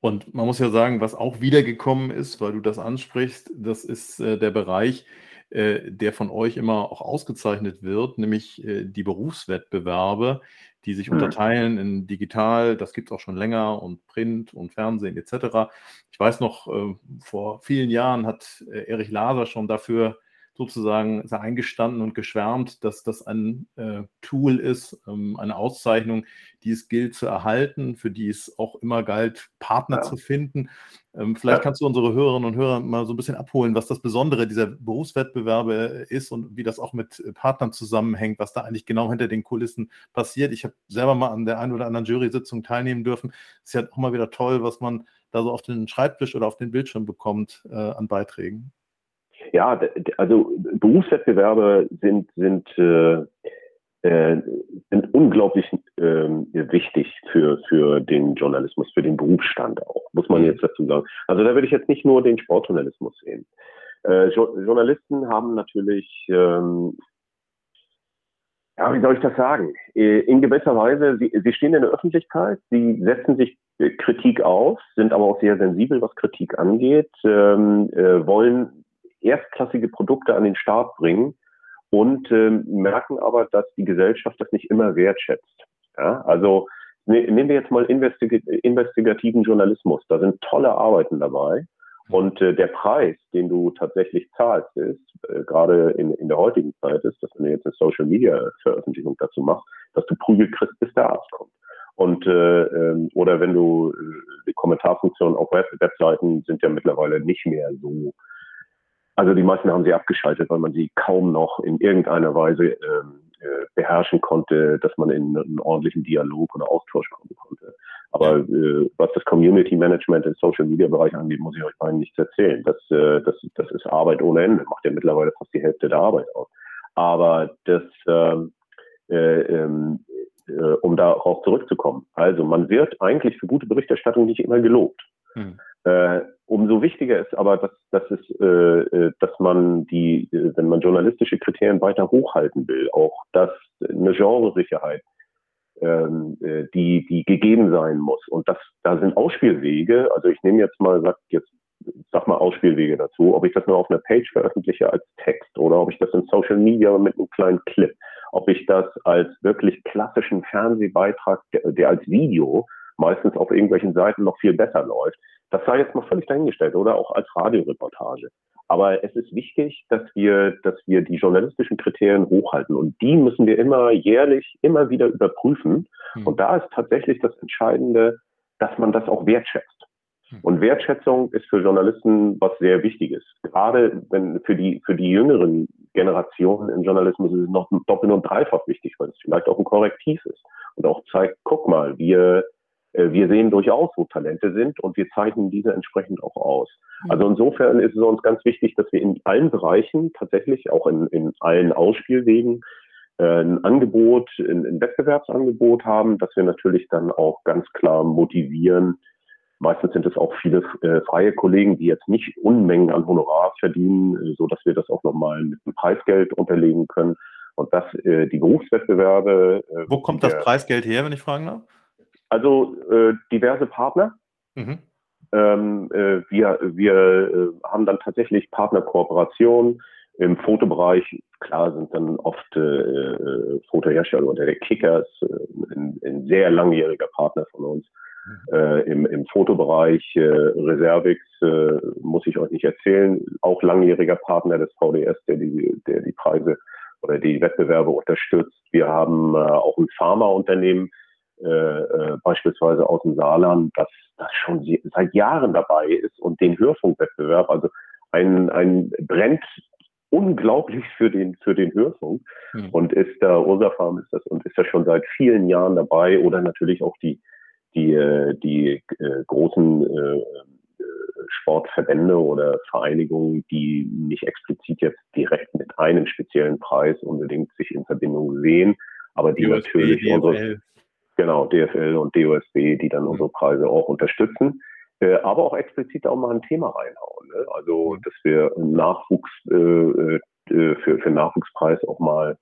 Und man muss ja sagen, was auch wiedergekommen ist, weil du das ansprichst, das ist äh, der Bereich, äh, der von euch immer auch ausgezeichnet wird, nämlich äh, die Berufswettbewerbe, die sich mhm. unterteilen in digital, das gibt es auch schon länger, und Print und Fernsehen etc. Ich weiß noch, äh, vor vielen Jahren hat äh, Erich Laser schon dafür sozusagen ist eingestanden und geschwärmt, dass das ein äh, Tool ist, ähm, eine Auszeichnung, die es gilt zu erhalten, für die es auch immer galt, Partner ja. zu finden. Ähm, vielleicht ja. kannst du unsere Hörerinnen und Hörer mal so ein bisschen abholen, was das Besondere dieser Berufswettbewerbe ist und wie das auch mit Partnern zusammenhängt, was da eigentlich genau hinter den Kulissen passiert. Ich habe selber mal an der einen oder anderen Jury-Sitzung teilnehmen dürfen. Es ist ja auch mal wieder toll, was man da so auf den Schreibtisch oder auf den Bildschirm bekommt äh, an Beiträgen.
Ja, also Berufswettbewerbe sind, sind, äh, äh, sind unglaublich äh, wichtig für, für den Journalismus, für den Berufsstand auch, muss man mhm. jetzt dazu sagen. Also da würde ich jetzt nicht nur den Sportjournalismus sehen. Äh, jo Journalisten haben natürlich, ähm, ja, wie soll ich das sagen? Äh, in gewisser Weise, sie, sie stehen in der Öffentlichkeit, sie setzen sich Kritik auf, sind aber auch sehr sensibel, was Kritik angeht, ähm, äh, wollen erstklassige Produkte an den Start bringen und äh, merken aber, dass die Gesellschaft das nicht immer wertschätzt. Ja? Also ne, nehmen wir jetzt mal investig investigativen Journalismus. Da sind tolle Arbeiten dabei. Und äh, der Preis, den du tatsächlich zahlst, ist, äh, gerade in, in der heutigen Zeit ist, dass wenn du jetzt eine Social Media Veröffentlichung dazu machst, dass du Prügel kriegst, bis der Arzt kommt. Und äh, ähm, oder wenn du äh, die Kommentarfunktionen auf Web Webseiten sind ja mittlerweile nicht mehr so also die meisten haben sie abgeschaltet, weil man sie kaum noch in irgendeiner Weise ähm, äh, beherrschen konnte, dass man in einen ordentlichen Dialog oder Austausch kommen konnte. Aber äh, was das Community Management im Social Media Bereich angeht, muss ich euch beiden nichts erzählen. Das, äh, das, das ist Arbeit ohne Ende, macht ja mittlerweile fast die Hälfte der Arbeit aus. Aber das, ähm, äh, ähm, äh, um darauf zurückzukommen. Also man wird eigentlich für gute Berichterstattung nicht immer gelobt. Hm. Äh, umso wichtiger ist aber, dass, dass, es, äh, äh, dass man die, äh, wenn man journalistische Kriterien weiter hochhalten will, auch dass eine Genresicherheit, ähm, äh, die, die gegeben sein muss. Und das, da sind Ausspielwege, also ich nehme jetzt mal, sag jetzt, sag mal Ausspielwege dazu, ob ich das nur auf einer Page veröffentliche als Text oder ob ich das in Social Media mit einem kleinen Clip, ob ich das als wirklich klassischen Fernsehbeitrag, der, der als Video meistens auf irgendwelchen Seiten noch viel besser läuft. Das sei jetzt mal völlig dahingestellt oder auch als Radioreportage. Aber es ist wichtig, dass wir, dass wir die journalistischen Kriterien hochhalten und die müssen wir immer jährlich immer wieder überprüfen. Mhm. Und da ist tatsächlich das Entscheidende, dass man das auch wertschätzt. Hm. Und Wertschätzung ist für Journalisten was sehr Wichtiges. Gerade wenn für die, für die jüngeren Generationen im Journalismus ist es noch doppelt und dreifach wichtig, weil es vielleicht auch ein Korrektiv ist und auch zeigt, guck mal, wir, wir sehen durchaus, wo Talente sind und wir zeichnen diese entsprechend auch aus. Mhm. Also insofern ist es uns ganz wichtig, dass wir in allen Bereichen tatsächlich, auch in, in allen Ausspielwegen, äh, ein Angebot, ein, ein Wettbewerbsangebot haben, dass wir natürlich dann auch ganz klar motivieren. Meistens sind es auch viele äh, freie Kollegen, die jetzt nicht Unmengen an Honorar verdienen, äh, so dass wir das auch nochmal mit einem Preisgeld unterlegen können. Und dass äh, die Berufswettbewerbe.
Äh, Wo kommt das Preisgeld her, wenn ich fragen darf?
Also äh, diverse Partner. Mhm. Ähm, äh, wir wir äh, haben dann tatsächlich Partnerkooperationen im Fotobereich. Klar sind dann oft äh, äh Fotohersteller oder der Kickers ein, ein, sehr langjähriger Partner von uns. Mhm. Äh, im, Im Fotobereich äh, Reservix äh, muss ich euch nicht erzählen, auch langjähriger Partner des VDS, der die, der die Preise oder die Wettbewerbe unterstützt. Wir haben auch ein Pharmaunternehmen, äh, äh, beispielsweise aus dem Saarland, das, das schon seit Jahren dabei ist und den Hörfunkwettbewerb, also ein, ein brennt unglaublich für den für den Hörfunk mhm. und ist da Ursa Farm ist das und ist da schon seit vielen Jahren dabei oder natürlich auch die die äh, die äh, großen äh, Sportverbände oder Vereinigungen, die nicht explizit jetzt direkt mit einem speziellen Preis unbedingt sich in Verbindung sehen, aber die DFB, natürlich unsere, genau, DFL und DOSB, die dann mhm. unsere Preise auch unterstützen, äh, aber auch explizit auch mal ein Thema reinhauen. Ne? Also, mhm. dass wir Nachwuchs äh, äh, für, für Nachwuchspreis auch mal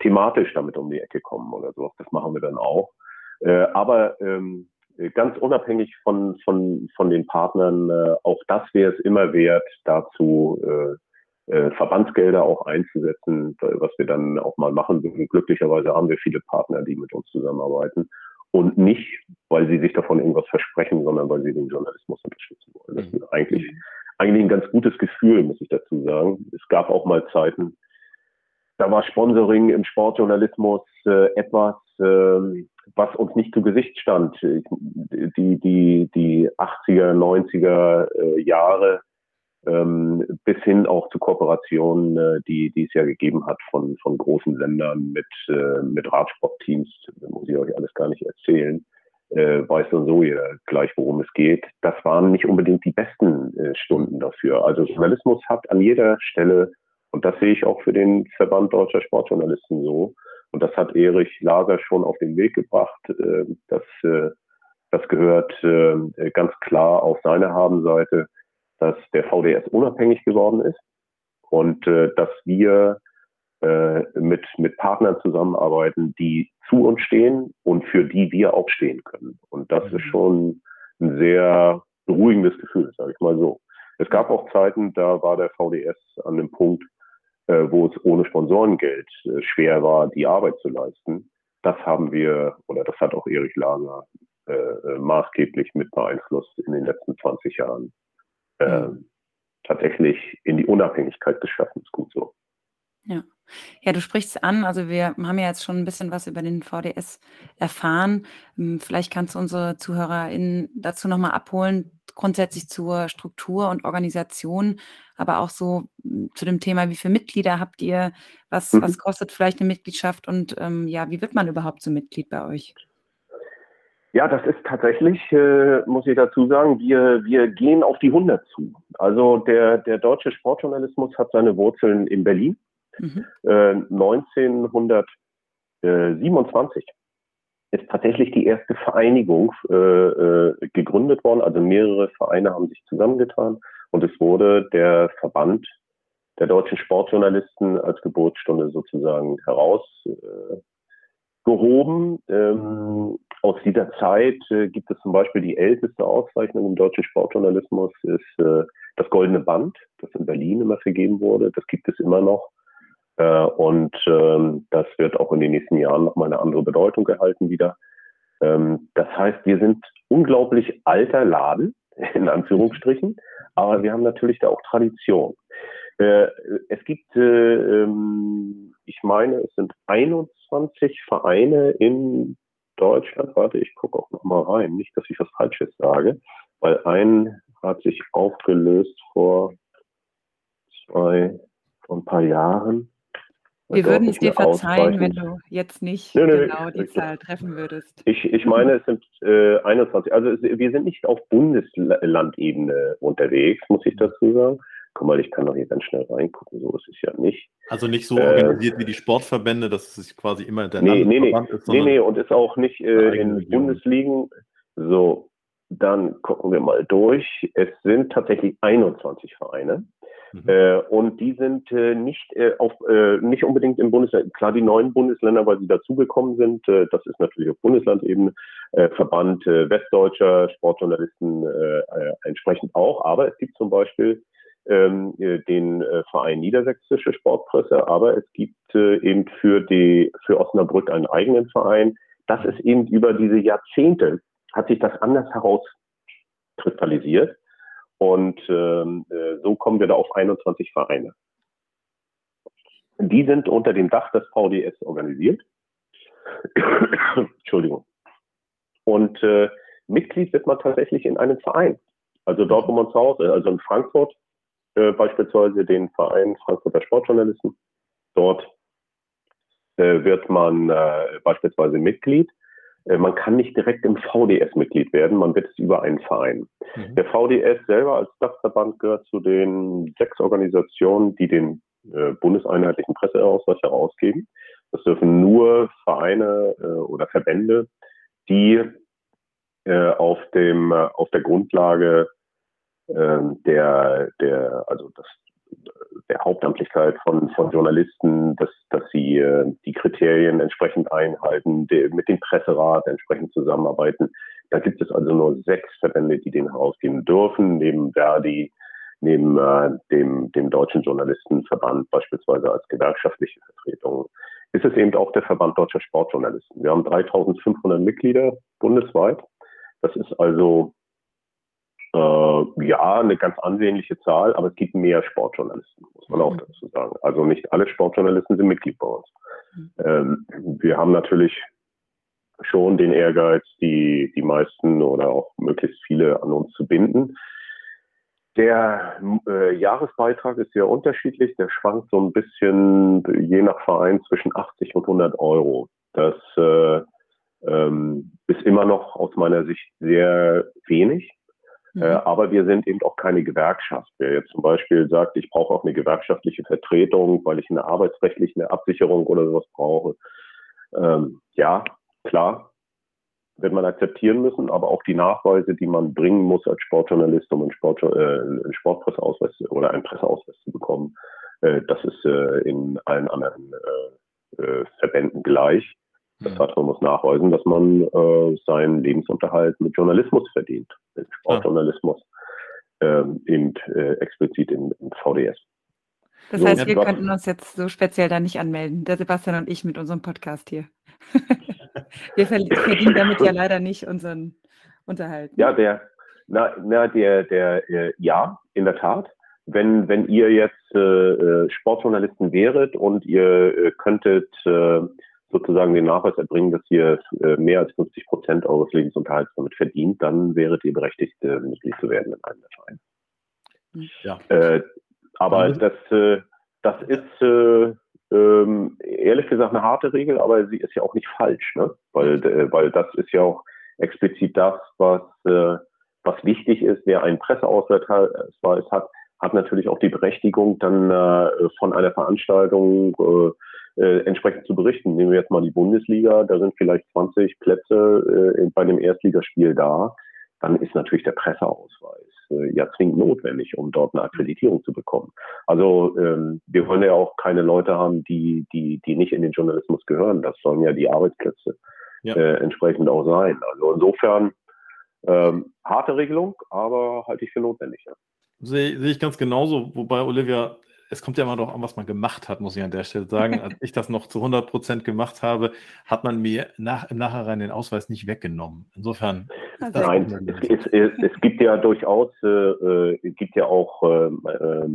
thematisch damit um die Ecke kommen oder so. Das machen wir dann auch. Äh, aber ähm, äh, ganz unabhängig von, von, von den Partnern, äh, auch das wäre es immer wert, dazu äh, äh, Verbandsgelder auch einzusetzen, was wir dann auch mal machen. Glücklicherweise haben wir viele Partner, die mit uns zusammenarbeiten. Und nicht, weil sie sich davon irgendwas versprechen, sondern weil sie den Journalismus unterstützen wollen. Das ist eigentlich, eigentlich ein ganz gutes Gefühl, muss ich dazu sagen. Es gab auch mal Zeiten, da war Sponsoring im Sportjournalismus äh, etwas, äh, was uns nicht zu Gesicht stand. Die, die, die 80er, 90er äh, Jahre ähm, bis hin auch zu Kooperationen, äh, die, die es ja gegeben hat von, von großen Sendern mit, äh, mit Radsportteams, muss ich euch alles gar nicht erzählen. Äh, weiß dann so ihr gleich, worum es geht. Das waren nicht unbedingt die besten äh, Stunden dafür. Also Journalismus hat an jeder Stelle, und das sehe ich auch für den Verband deutscher Sportjournalisten so, und das hat Erich Laser schon auf den Weg gebracht. Äh, das, äh, das gehört äh, ganz klar auf seine Habenseite, dass der VDS unabhängig geworden ist und dass wir mit, mit Partnern zusammenarbeiten, die zu uns stehen und für die wir auch stehen können. Und das ist mhm. schon ein sehr beruhigendes Gefühl, sage ich mal so. Es gab auch Zeiten, da war der VDS an dem Punkt, äh, wo es ohne Sponsorengeld äh, schwer war, die Arbeit zu leisten. Das haben wir, oder das hat auch Erich Lager äh, äh maßgeblich mit beeinflusst in den letzten 20 Jahren. Äh, tatsächlich in die Unabhängigkeit geschaffen, ist gut so.
Ja. Ja, du sprichst es an. Also wir haben ja jetzt schon ein bisschen was über den VDS erfahren. Hm, vielleicht kannst du unsere ZuhörerInnen dazu nochmal abholen, grundsätzlich zur Struktur und Organisation, aber auch so hm, zu dem Thema, wie viele Mitglieder habt ihr, was, mhm. was kostet vielleicht eine Mitgliedschaft und ähm, ja, wie wird man überhaupt zum Mitglied bei euch?
Ja, das ist tatsächlich, äh, muss ich dazu sagen, wir, wir gehen auf die 100 zu. Also der, der deutsche Sportjournalismus hat seine Wurzeln in Berlin. Mhm. Äh, 1927 ist tatsächlich die erste Vereinigung äh, äh, gegründet worden. Also mehrere Vereine haben sich zusammengetan und es wurde der Verband der deutschen Sportjournalisten als Geburtsstunde sozusagen herausgehoben. Äh, ähm, aus dieser Zeit äh, gibt es zum Beispiel die älteste Auszeichnung im deutschen Sportjournalismus, ist äh, das Goldene Band, das in Berlin immer vergeben wurde. Das gibt es immer noch. Äh, und ähm, das wird auch in den nächsten Jahren nochmal eine andere Bedeutung erhalten wieder. Ähm, das heißt, wir sind unglaublich alter Laden, <laughs> in Anführungsstrichen, aber wir haben natürlich da auch Tradition. Äh, es gibt, äh, ähm, ich meine, es sind 21 Vereine in Deutschland. Warte, ich gucke auch nochmal rein, nicht, dass ich was Falsches sage, weil ein hat sich aufgelöst vor zwei, vor ein paar Jahren.
Wir würden es dir verzeihen, wenn du jetzt nicht nee, nee, genau die Zahl treffen würdest.
Ich, ich meine, es sind äh, 21. Also es, wir sind nicht auf Bundeslandebene unterwegs, muss ich dazu sagen. Guck mal, ich kann doch hier ganz schnell reingucken, so ist es ja nicht.
Also nicht so äh, organisiert wie die Sportverbände, dass es quasi immer
der nee, nee, nee. ist. Nee, nee, und ist auch nicht äh, in Bundesligen. So, dann gucken wir mal durch. Es sind tatsächlich 21 Vereine. Mhm. Äh, und die sind äh, nicht äh, auf äh, nicht unbedingt im Bundesland, klar die neuen Bundesländer, weil sie dazugekommen sind, äh, das ist natürlich auf Bundeslandebene, äh, Verband äh, Westdeutscher Sportjournalisten äh, äh, entsprechend auch, aber es gibt zum Beispiel ähm, äh, den äh, Verein Niedersächsische Sportpresse, aber es gibt äh, eben für die für Osnabrück einen eigenen Verein. Das ist eben über diese Jahrzehnte hat sich das anders herauskristallisiert. Und ähm, äh, so kommen wir da auf 21 Vereine. Die sind unter dem Dach des VDS organisiert. Entschuldigung. Und äh, Mitglied wird man tatsächlich in einem Verein. Also dort, wo man zu Hause, also in Frankfurt äh, beispielsweise den Verein Frankfurter Sportjournalisten. Dort äh, wird man äh, beispielsweise Mitglied. Äh, man kann nicht direkt im VDS Mitglied werden, man wird es über einen Verein. Mhm. Der VDS selber als Dachverband gehört zu den sechs Organisationen, die den äh, bundeseinheitlichen Presseausweis herausgeben. Das dürfen nur Vereine äh, oder Verbände, die auf dem auf der Grundlage der der also das der Hauptamtlichkeit von, von Journalisten, dass, dass sie äh, die Kriterien entsprechend einhalten, de, mit dem Presserat entsprechend zusammenarbeiten. Da gibt es also nur sechs Verbände, die den herausgeben dürfen, neben Verdi, neben äh, dem, dem Deutschen Journalistenverband beispielsweise als gewerkschaftliche Vertretung. Ist es eben auch der Verband Deutscher Sportjournalisten. Wir haben 3500 Mitglieder bundesweit. Das ist also äh, ja, eine ganz ansehnliche Zahl, aber es gibt mehr Sportjournalisten, muss man auch mhm. dazu sagen. Also nicht alle Sportjournalisten sind Mitglied bei uns. Mhm. Ähm, wir haben natürlich schon den Ehrgeiz, die, die meisten oder auch möglichst viele an uns zu binden. Der äh, Jahresbeitrag ist sehr unterschiedlich. Der schwankt so ein bisschen je nach Verein zwischen 80 und 100 Euro. Das äh, ähm, ist immer noch aus meiner Sicht sehr wenig. Mhm. Äh, aber wir sind eben auch keine Gewerkschaft. Wer jetzt zum Beispiel sagt, ich brauche auch eine gewerkschaftliche Vertretung, weil ich eine arbeitsrechtliche Absicherung oder sowas brauche, ähm, ja, klar, wird man akzeptieren müssen, aber auch die Nachweise, die man bringen muss als Sportjournalist, um einen, Sport, äh, einen Sportpresseausweis oder einen Presseausweis zu bekommen, äh, das ist äh, in allen anderen äh, äh, Verbänden gleich. Das man muss nachweisen, dass man äh, seinen Lebensunterhalt mit Journalismus verdient, mit Sportjournalismus, ähm, eben äh, explizit im, im VDS.
Das so, heißt, wir könnten uns jetzt so speziell da nicht anmelden, der Sebastian und ich mit unserem Podcast hier. <laughs> wir verdienen damit ja leider nicht unseren Unterhalt.
Ja, der, na, na der, der, äh, ja, in der Tat. Wenn, wenn ihr jetzt äh, äh Sportjournalisten wäret und ihr äh, könntet äh, sozusagen den Nachweis erbringen, dass ihr äh, mehr als 50 Prozent eures Lebensunterhalts damit verdient, dann wäret ihr berechtigt, äh, Mitglied zu werden in einem der Vereine. Ja. Äh, aber das, äh, das ist äh, ähm, ehrlich gesagt eine harte Regel, aber sie ist ja auch nicht falsch, ne? weil, äh, weil das ist ja auch explizit das, was, äh, was wichtig ist. Wer einen Presseausweis hat, hat natürlich auch die Berechtigung, dann äh, von einer Veranstaltung äh, entsprechend zu berichten. Nehmen wir jetzt mal die Bundesliga, da sind vielleicht 20 Plätze äh, bei dem Erstligaspiel da. Dann ist natürlich der Presseausweis äh, ja zwingend notwendig, um dort eine Akkreditierung zu bekommen. Also ähm, wir wollen ja auch keine Leute haben, die, die, die nicht in den Journalismus gehören. Das sollen ja die Arbeitsplätze ja. äh, entsprechend auch sein. Also insofern ähm, harte Regelung, aber halte ich für notwendig. Ja.
Sehe, sehe ich ganz genauso, wobei Olivia es kommt ja immer doch an, was man gemacht hat, muss ich an der Stelle <laughs> sagen. Als ich das noch zu 100 Prozent gemacht habe, hat man mir nach, im Nachhinein den Ausweis nicht weggenommen. Insofern.
Also Nein, es, es, es, gibt ja durchaus, äh, äh gibt ja auch äh, äh,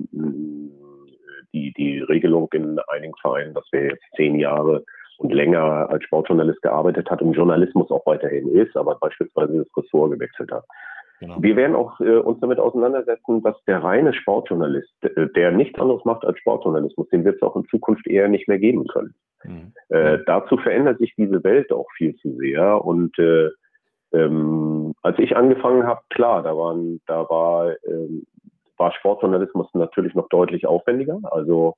die, die Regelung in einigen Vereinen, dass wer jetzt zehn Jahre und länger als Sportjournalist gearbeitet hat und Journalismus auch weiterhin ist, aber beispielsweise das Ressort gewechselt hat. Genau. Wir werden auch äh, uns damit auseinandersetzen, dass der reine Sportjournalist, äh, der nichts anderes macht als Sportjournalismus, den wird es auch in Zukunft eher nicht mehr geben können. Mhm. Äh, dazu verändert sich diese Welt auch viel zu sehr. Und äh, ähm, als ich angefangen habe, klar, da waren, da war, ähm, war Sportjournalismus natürlich noch deutlich aufwendiger. Also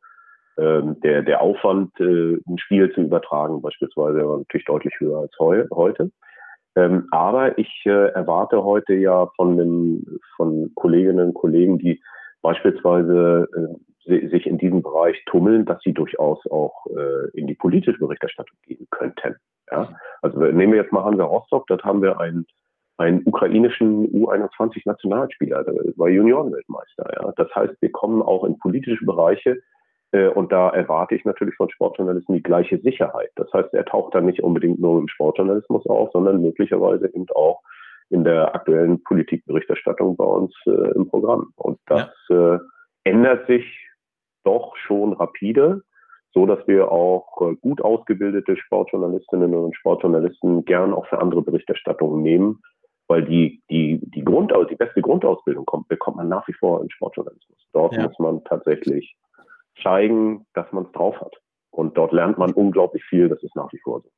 ähm, der, der Aufwand, äh, ein Spiel zu übertragen, beispielsweise, war natürlich deutlich höher als heu heute. Ähm, aber ich äh, erwarte heute ja von, den, von Kolleginnen und Kollegen, die beispielsweise äh, sich in diesem Bereich tummeln, dass sie durchaus auch äh, in die politische Berichterstattung gehen könnten. Ja? Also nehmen wir jetzt mal Hansa Rostock, dort haben wir einen, einen ukrainischen U21-Nationalspieler, der war Juniorenweltmeister. Ja? Das heißt, wir kommen auch in politische Bereiche, und da erwarte ich natürlich von Sportjournalisten die gleiche Sicherheit. Das heißt, er taucht dann nicht unbedingt nur im Sportjournalismus auf, sondern möglicherweise eben auch in der aktuellen Politikberichterstattung bei uns äh, im Programm. Und das ja. äh, ändert sich doch schon rapide, so dass wir auch äh, gut ausgebildete Sportjournalistinnen und Sportjournalisten gern auch für andere Berichterstattungen nehmen, weil die, die, die Grund, die beste Grundausbildung kommt, bekommt man nach wie vor im Sportjournalismus. Dort ja. muss man tatsächlich zeigen, dass man es drauf hat. Und dort lernt man unglaublich viel, das ist nach wie vor so.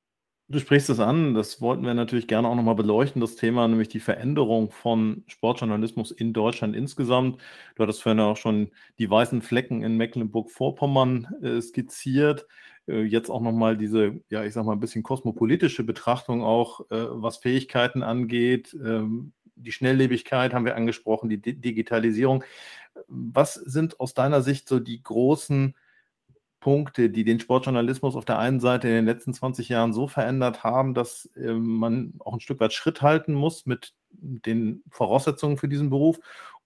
Du sprichst es an, das wollten wir natürlich gerne auch nochmal beleuchten, das Thema, nämlich die Veränderung von Sportjournalismus in Deutschland insgesamt. Du hattest vorhin auch schon die weißen Flecken in Mecklenburg-Vorpommern äh, skizziert. Äh, jetzt auch nochmal diese, ja, ich sag mal, ein bisschen kosmopolitische Betrachtung auch, äh, was Fähigkeiten angeht. Ähm, die Schnelllebigkeit haben wir angesprochen, die D Digitalisierung. Was sind aus deiner Sicht so die großen Punkte, die den Sportjournalismus auf der einen Seite in den letzten 20 Jahren so verändert haben, dass äh, man auch ein Stück weit Schritt halten muss mit den Voraussetzungen für diesen Beruf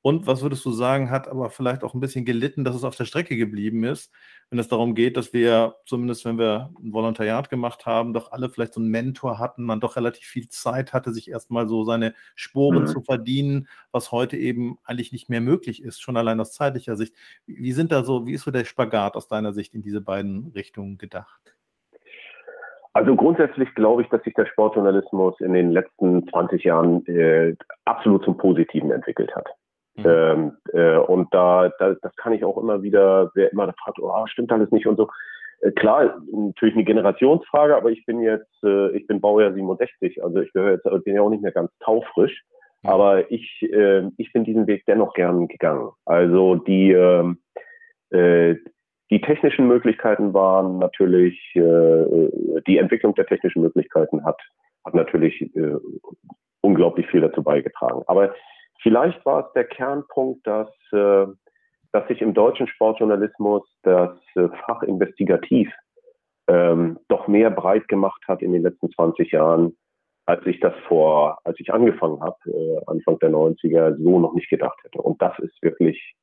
und was würdest du sagen, hat aber vielleicht auch ein bisschen gelitten, dass es auf der Strecke geblieben ist, wenn es darum geht, dass wir, zumindest wenn wir ein Volontariat gemacht haben, doch alle vielleicht so einen Mentor hatten, man doch relativ viel Zeit hatte, sich erstmal so seine Sporen mhm. zu verdienen, was heute eben eigentlich nicht mehr möglich ist, schon allein aus zeitlicher Sicht. Wie sind da so, wie ist so der Spagat aus deiner Sicht in diese beiden Richtungen gedacht?
Also grundsätzlich glaube ich, dass sich der Sportjournalismus in den letzten 20 Jahren äh, absolut zum Positiven entwickelt hat. Mhm. Ähm, äh, und da, da, das kann ich auch immer wieder, wer immer fragt, oh, stimmt alles nicht und so. Äh, klar, natürlich eine Generationsfrage, aber ich bin jetzt, äh, ich bin Baujahr 67, also ich gehöre jetzt, bin ja auch nicht mehr ganz taufrisch. Mhm. Aber ich, äh, ich bin diesen Weg dennoch gern gegangen. Also die, ähm, äh, die technischen Möglichkeiten waren natürlich, äh, die Entwicklung der technischen Möglichkeiten hat, hat natürlich äh, unglaublich viel dazu beigetragen. Aber Vielleicht war es der Kernpunkt, dass, äh, dass sich im deutschen Sportjournalismus das äh, Fach investigativ ähm, doch mehr breit gemacht hat in den letzten 20 Jahren, als ich das vor, als ich angefangen habe, äh, Anfang der 90er, so noch nicht gedacht hätte. Und das ist wirklich,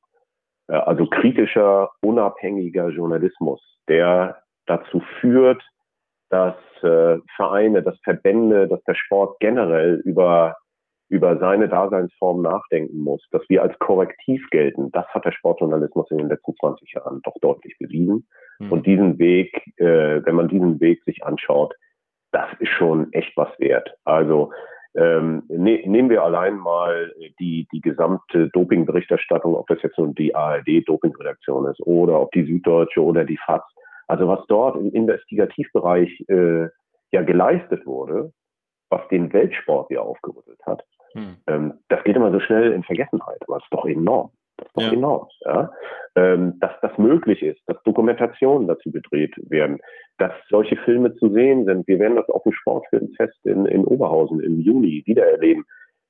äh, also kritischer, unabhängiger Journalismus, der dazu führt, dass äh, Vereine, dass Verbände, dass der Sport generell über über seine Daseinsform nachdenken muss, dass wir als Korrektiv gelten, das hat der Sportjournalismus in den letzten 20 Jahren doch deutlich bewiesen. Mhm. Und diesen Weg, äh, wenn man diesen Weg sich anschaut, das ist schon echt was wert. Also ähm, ne, nehmen wir allein mal die, die gesamte Dopingberichterstattung, ob das jetzt nun die ARD-Dopingredaktion ist oder ob die Süddeutsche oder die FAZ. Also was dort im Investigativbereich äh, ja geleistet wurde, was den Weltsport ja aufgerüttelt hat, hm. Ähm, das geht immer so schnell in Vergessenheit, aber es ist doch enorm. Das ist doch ja. enorm. Ja? Ähm, dass das möglich ist, dass Dokumentationen dazu gedreht werden, dass solche Filme zu sehen sind. Wir werden das auf dem Sportfilmfest in, in Oberhausen im Juni wieder erleben.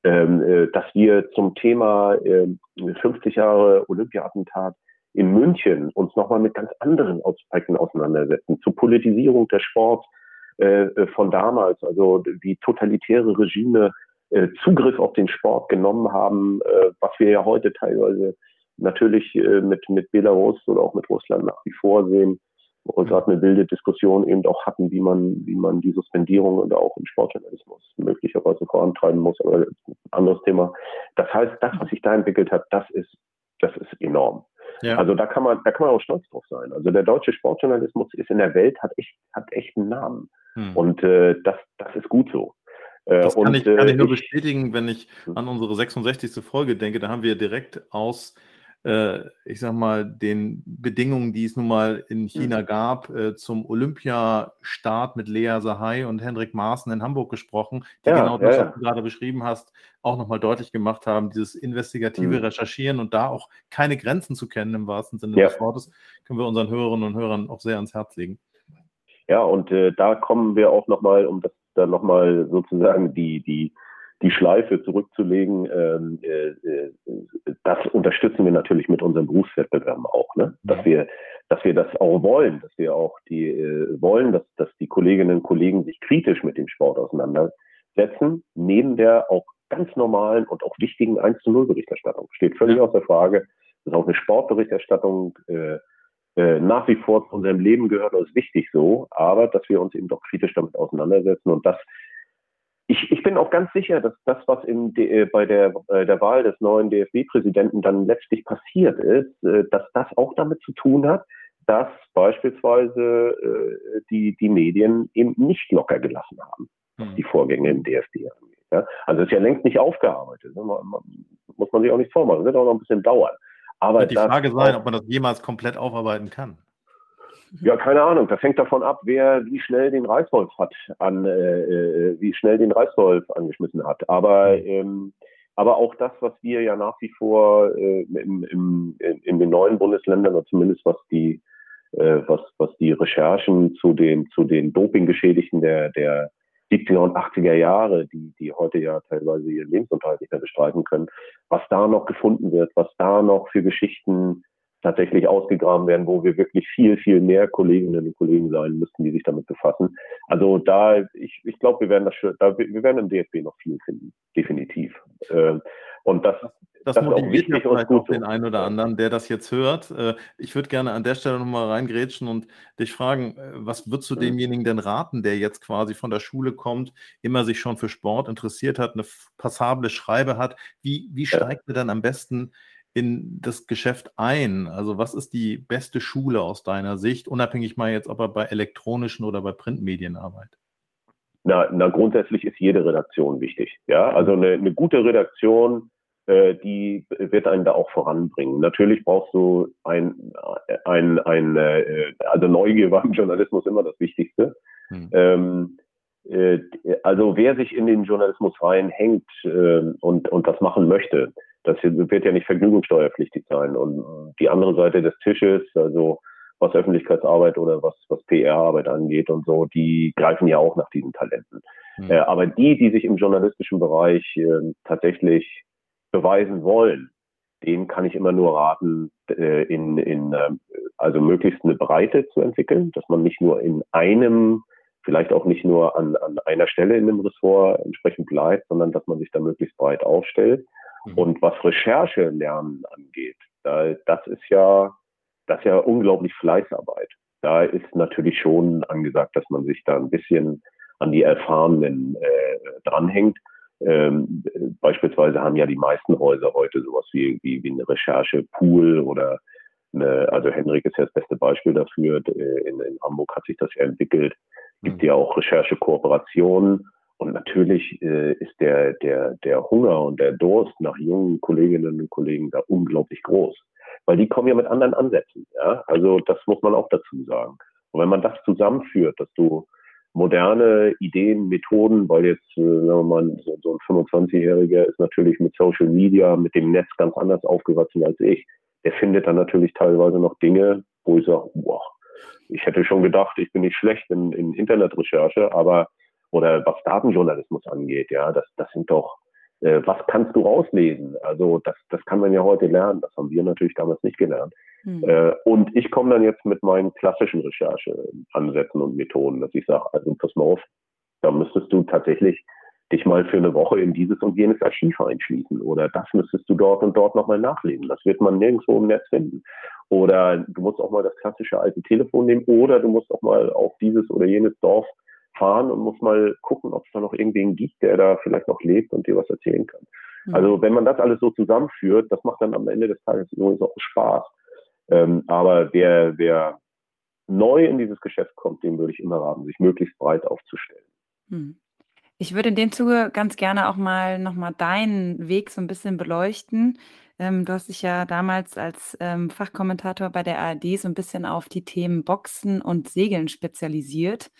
Ähm, äh, dass wir zum Thema äh, 50 Jahre Olympiaattentat in München uns nochmal mit ganz anderen Aspekten auseinandersetzen, zur Politisierung des Sports äh, von damals, also die totalitäre Regime äh, Zugriff auf den Sport genommen haben, äh, was wir ja heute teilweise natürlich äh, mit, mit Belarus oder auch mit Russland nach wie vor sehen und gerade eine wilde Diskussion eben auch hatten, wie man, wie man die Suspendierung und auch im Sportjournalismus möglicherweise vorantreiben muss, aber ein anderes Thema. Das heißt, das, was sich da entwickelt hat, das ist, das ist enorm. Ja. Also da kann man, da kann man auch stolz drauf sein. Also der deutsche Sportjournalismus ist in der Welt, hat echt, hat echt einen Namen. Hm. Und äh, das, das ist gut so.
Äh, das kann, und, ich, kann ich nur äh, bestätigen, wenn ich hm. an unsere 66. Folge denke. Da haben wir direkt aus äh, ich sag mal, den Bedingungen, die es nun mal in China mhm. gab, äh, zum Olympiastart mit Lea Sahai und Hendrik Maaßen in Hamburg gesprochen, die ja, genau das, ja, was du gerade beschrieben hast, auch nochmal deutlich gemacht haben, dieses investigative mhm. Recherchieren und da auch keine Grenzen zu kennen im wahrsten Sinne ja. des Wortes, können wir unseren Hörerinnen und Hörern auch sehr ans Herz legen.
Ja, und äh, da kommen wir auch nochmal, um das dann nochmal sozusagen die, die, die Schleife zurückzulegen, ähm, äh, äh, das unterstützen wir natürlich mit unseren Berufswettbewerben auch, ne? dass wir, dass wir das auch wollen, dass wir auch die äh, wollen, dass, dass die Kolleginnen und Kollegen sich kritisch mit dem Sport auseinandersetzen, neben der auch ganz normalen und auch wichtigen 1 zu 0 Berichterstattung. Steht völlig außer Frage. Das ist auch eine Sportberichterstattung äh, äh, nach wie vor zu unserem Leben gehört und ist wichtig so, aber dass wir uns eben doch kritisch damit auseinandersetzen und das ich, ich bin auch ganz sicher, dass das, was in äh, bei der, äh, der Wahl des neuen DFB-Präsidenten dann letztlich passiert ist, äh, dass das auch damit zu tun hat, dass beispielsweise äh, die, die Medien eben nicht locker gelassen haben, was mhm. die Vorgänge im DFB angeht. Ja? Also es ist ja längst nicht aufgearbeitet. Ne? Man, man, muss man sich auch nicht vormachen. Das wird auch noch ein bisschen dauern.
Aber wird die Frage sein, ob man das jemals komplett aufarbeiten kann.
Ja, keine Ahnung. Das hängt davon ab, wer wie schnell den Reißwolf hat an, äh, äh, wie schnell den Reißwolf angeschmissen hat. Aber ähm, aber auch das, was wir ja nach wie vor äh, im, im, in den neuen Bundesländern oder zumindest was die äh, was was die Recherchen zu den zu den Dopinggeschädigten der der 70er und 80er Jahre, die die heute ja teilweise ihren Lebensunterhalt nicht mehr bestreiten können, was da noch gefunden wird, was da noch für Geschichten tatsächlich ausgegraben werden, wo wir wirklich viel, viel mehr Kolleginnen und Kollegen sein müssten, die sich damit befassen. Also da, ich, ich glaube, wir werden das da, wir werden im DFB noch viel finden, definitiv.
Ähm, und das, das, das motiviert ja vielleicht auch den einen oder anderen, der das jetzt hört. Äh, ich würde gerne an der Stelle nochmal reingrätschen und dich fragen, äh, was würdest du mhm. demjenigen denn raten, der jetzt quasi von der Schule kommt, immer sich schon für Sport interessiert hat, eine passable Schreibe hat? Wie, wie steigt er dann am besten in das Geschäft ein? Also was ist die beste Schule aus deiner Sicht, unabhängig mal jetzt, ob er bei elektronischen oder bei Printmedien arbeitet?
Na, na grundsätzlich ist jede Redaktion wichtig. Ja, also eine, eine gute Redaktion, die wird einen da auch voranbringen. Natürlich brauchst du ein, ein, ein äh, also Neugier war im Journalismus immer das Wichtigste. Hm. Ähm, äh, also wer sich in den Journalismus reinhängt äh, und, und das machen möchte, das wird ja nicht vergnügungssteuerpflichtig sein. Und die andere Seite des Tisches, also was Öffentlichkeitsarbeit oder was, was PR-Arbeit angeht und so, die greifen ja auch nach diesen Talenten. Mhm. Äh, aber die, die sich im journalistischen Bereich äh, tatsächlich beweisen wollen, denen kann ich immer nur raten, äh, in, in äh, also möglichst eine Breite zu entwickeln, dass man nicht nur in einem, vielleicht auch nicht nur an, an einer Stelle in dem Ressort entsprechend bleibt, sondern dass man sich da möglichst breit aufstellt. Mhm. Und was Recherche lernen angeht, da, das ist ja, das ist ja unglaublich Fleißarbeit. Da ist natürlich schon angesagt, dass man sich da ein bisschen an die Erfahrenen äh, dranhängt. Ähm, beispielsweise haben ja die meisten Häuser heute sowas wie, wie, wie eine Recherchepool oder eine, also Henrik ist ja das beste Beispiel dafür. In, in Hamburg hat sich das ja entwickelt. Gibt mhm. ja auch Recherchekooperationen und natürlich äh, ist der, der, der Hunger und der Durst nach jungen Kolleginnen und Kollegen da unglaublich groß. Weil die kommen ja mit anderen Ansätzen. Ja? Also das muss man auch dazu sagen. Und wenn man das zusammenführt, dass du moderne Ideen, Methoden, weil jetzt, äh, sagen wir mal, so, ein 25-Jähriger ist natürlich mit Social Media, mit dem Netz ganz anders aufgewachsen als ich. Der findet dann natürlich teilweise noch Dinge, wo ich sage, boah, ich hätte schon gedacht, ich bin nicht schlecht in, in Internetrecherche, aber oder was Datenjournalismus angeht, ja, das, das sind doch, äh, was kannst du rauslesen? Also das, das kann man ja heute lernen. Das haben wir natürlich damals nicht gelernt. Mhm. Äh, und ich komme dann jetzt mit meinen klassischen Rechercheansätzen und Methoden, dass ich sage, also pass mal auf, da müsstest du tatsächlich dich mal für eine Woche in dieses und jenes Archiv einschließen oder das müsstest du dort und dort nochmal nachlesen. Das wird man nirgendwo im Netz finden. Oder du musst auch mal das klassische alte Telefon nehmen oder du musst auch mal auf dieses oder jenes Dorf fahren und muss mal gucken, ob es da noch irgendwen gibt, der da vielleicht noch lebt und dir was erzählen kann. Mhm. Also wenn man das alles so zusammenführt, das macht dann am Ende des Tages übrigens auch Spaß. Ähm, aber wer, wer neu in dieses Geschäft kommt, dem würde ich immer raten, sich möglichst breit aufzustellen.
Mhm. Ich würde in dem Zuge ganz gerne auch mal nochmal deinen Weg so ein bisschen beleuchten. Ähm, du hast dich ja damals als ähm, Fachkommentator bei der ARD so ein bisschen auf die Themen Boxen und Segeln spezialisiert.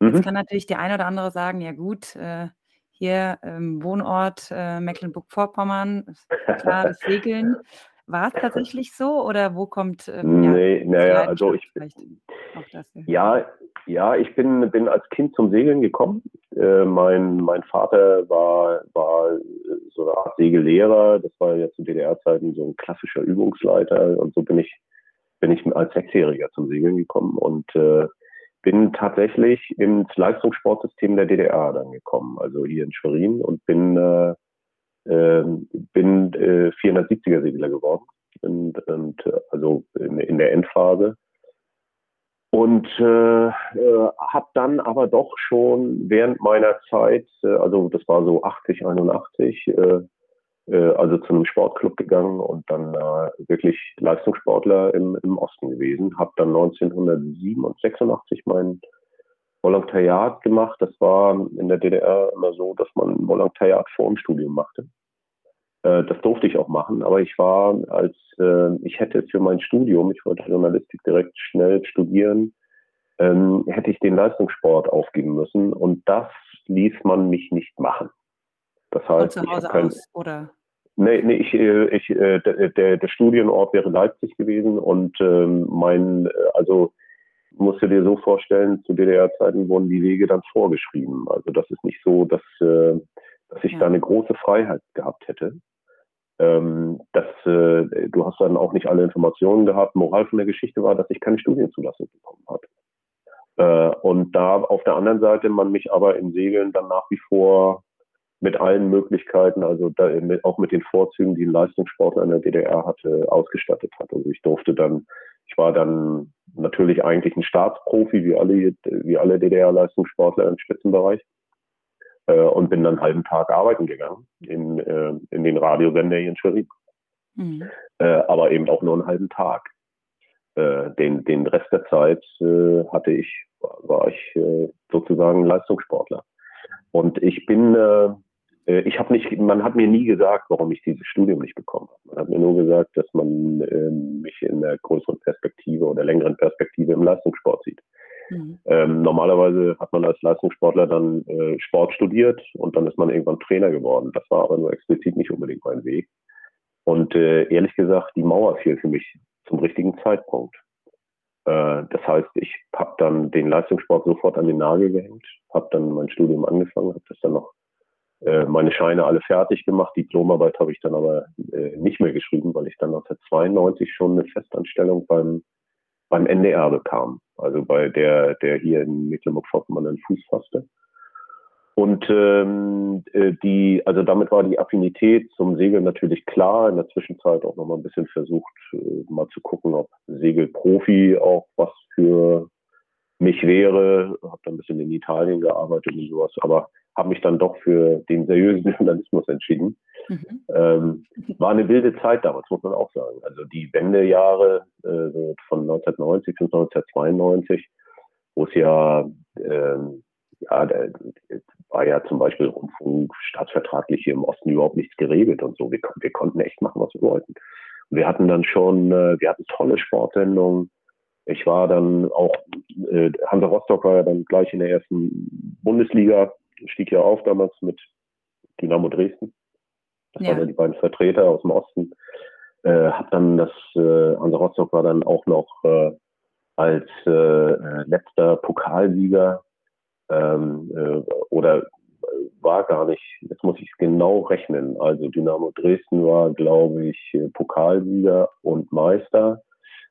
Mhm. Jetzt kann natürlich der eine oder andere sagen, ja gut, äh, hier ähm, Wohnort äh, Mecklenburg-Vorpommern, klar, das Segeln. <laughs> War es tatsächlich so oder wo kommt
ähm, nee, ja, naja, also ich ja, ja, ich bin, bin als Kind zum Segeln gekommen. Äh, mein, mein Vater war, war so eine Art Segellehrer. Das war ja zu DDR-Zeiten so ein klassischer Übungsleiter. Und so bin ich, bin ich als Sechsjähriger zum Segeln gekommen und äh, bin tatsächlich ins Leistungssportsystem der DDR dann gekommen, also hier in Schwerin und bin, äh, äh, bin äh, 470er Segler geworden und, und also in, in der Endphase und äh, äh, habe dann aber doch schon während meiner Zeit, äh, also das war so 80, 81, äh, äh, also zu einem Sportclub gegangen und dann äh, wirklich Leistungssportler im, im Osten gewesen. Habe dann 1986 mein Volontariat gemacht. Das war in der DDR immer so, dass man ein Volontariat vor dem Studium machte. Äh, das durfte ich auch machen, aber ich war als, äh, ich hätte für mein Studium, ich wollte Journalistik direkt schnell studieren, ähm, hätte ich den Leistungssport aufgeben müssen und das ließ man mich nicht machen.
Das heißt, Von zu Hause kein, aus, oder?
Nee, nee ich, äh, ich, der, der, der Studienort wäre Leipzig gewesen und ähm, mein, also musst du dir so vorstellen, zu DDR-Zeiten wurden die Wege dann vorgeschrieben. Also das ist nicht so, dass, dass ich ja. da eine große Freiheit gehabt hätte. Ähm, das, äh, du hast dann auch nicht alle Informationen gehabt. Moral von der Geschichte war, dass ich keine Studienzulassung bekommen hatte. Äh, und da auf der anderen Seite man mich aber im Segeln dann nach wie vor mit allen Möglichkeiten, also da, mit, auch mit den Vorzügen, die ein Leistungssportler in der DDR hatte, ausgestattet hat. Also ich durfte dann, ich war dann natürlich eigentlich ein Staatsprofi, wie alle, wie alle DDR-Leistungssportler im Spitzenbereich äh, und bin dann einen halben Tag arbeiten gegangen in, äh, in den Radiosender hier in Schwerin. Mhm. Äh, aber eben auch nur einen halben Tag. Äh, den, den Rest der Zeit äh, hatte ich, war ich äh, sozusagen Leistungssportler. Und ich bin, ich habe nicht, man hat mir nie gesagt, warum ich dieses Studium nicht bekommen habe. Man hat mir nur gesagt, dass man äh, mich in der größeren Perspektive oder längeren Perspektive im Leistungssport sieht. Mhm. Ähm, normalerweise hat man als Leistungssportler dann äh, Sport studiert und dann ist man irgendwann Trainer geworden. Das war aber nur explizit nicht unbedingt mein Weg. Und äh, ehrlich gesagt, die Mauer fiel für mich zum richtigen Zeitpunkt. Äh, das heißt, ich habe dann den Leistungssport sofort an den Nagel gehängt, habe dann mein Studium angefangen, habe das dann noch äh, meine Scheine alle fertig gemacht. Diplomarbeit habe ich dann aber äh, nicht mehr geschrieben, weil ich dann 1992 schon eine Festanstellung beim beim NDR bekam, also bei der, der hier in Mecklenburg-Vorpommern einen Fuß fasste. Und ähm, äh, die, also damit war die Affinität zum Segeln natürlich klar. In der Zwischenzeit auch nochmal ein bisschen versucht, äh, mal zu gucken, ob Segelprofi auch was für mich wäre. Habe dann ein bisschen in Italien gearbeitet und sowas, aber habe mich dann doch für den seriösen <laughs> Journalismus entschieden. Mhm. Ähm, war eine wilde Zeit damals, muss man auch sagen. Also die Wendejahre äh, von 1990 bis 1992, wo es ja, ähm, ja, da war ja zum Beispiel Rundfunk staatsvertraglich hier im Osten überhaupt nichts geregelt und so. Wir, wir konnten echt machen, was wir wollten. Und wir hatten dann schon, äh, wir hatten tolle Sportsendungen. Ich war dann auch, äh, Hansa Rostock war ja dann gleich in der ersten Bundesliga, stieg ja auf damals mit Dynamo Dresden. Das ja. waren ja die beiden Vertreter aus dem Osten. Äh, hab dann das, äh, Hansa Rostock war dann auch noch äh, als äh, äh letzter Pokalsieger ähm, äh, oder äh, war gar nicht, jetzt muss ich es genau rechnen. Also Dynamo Dresden war, glaube ich, Pokalsieger und Meister.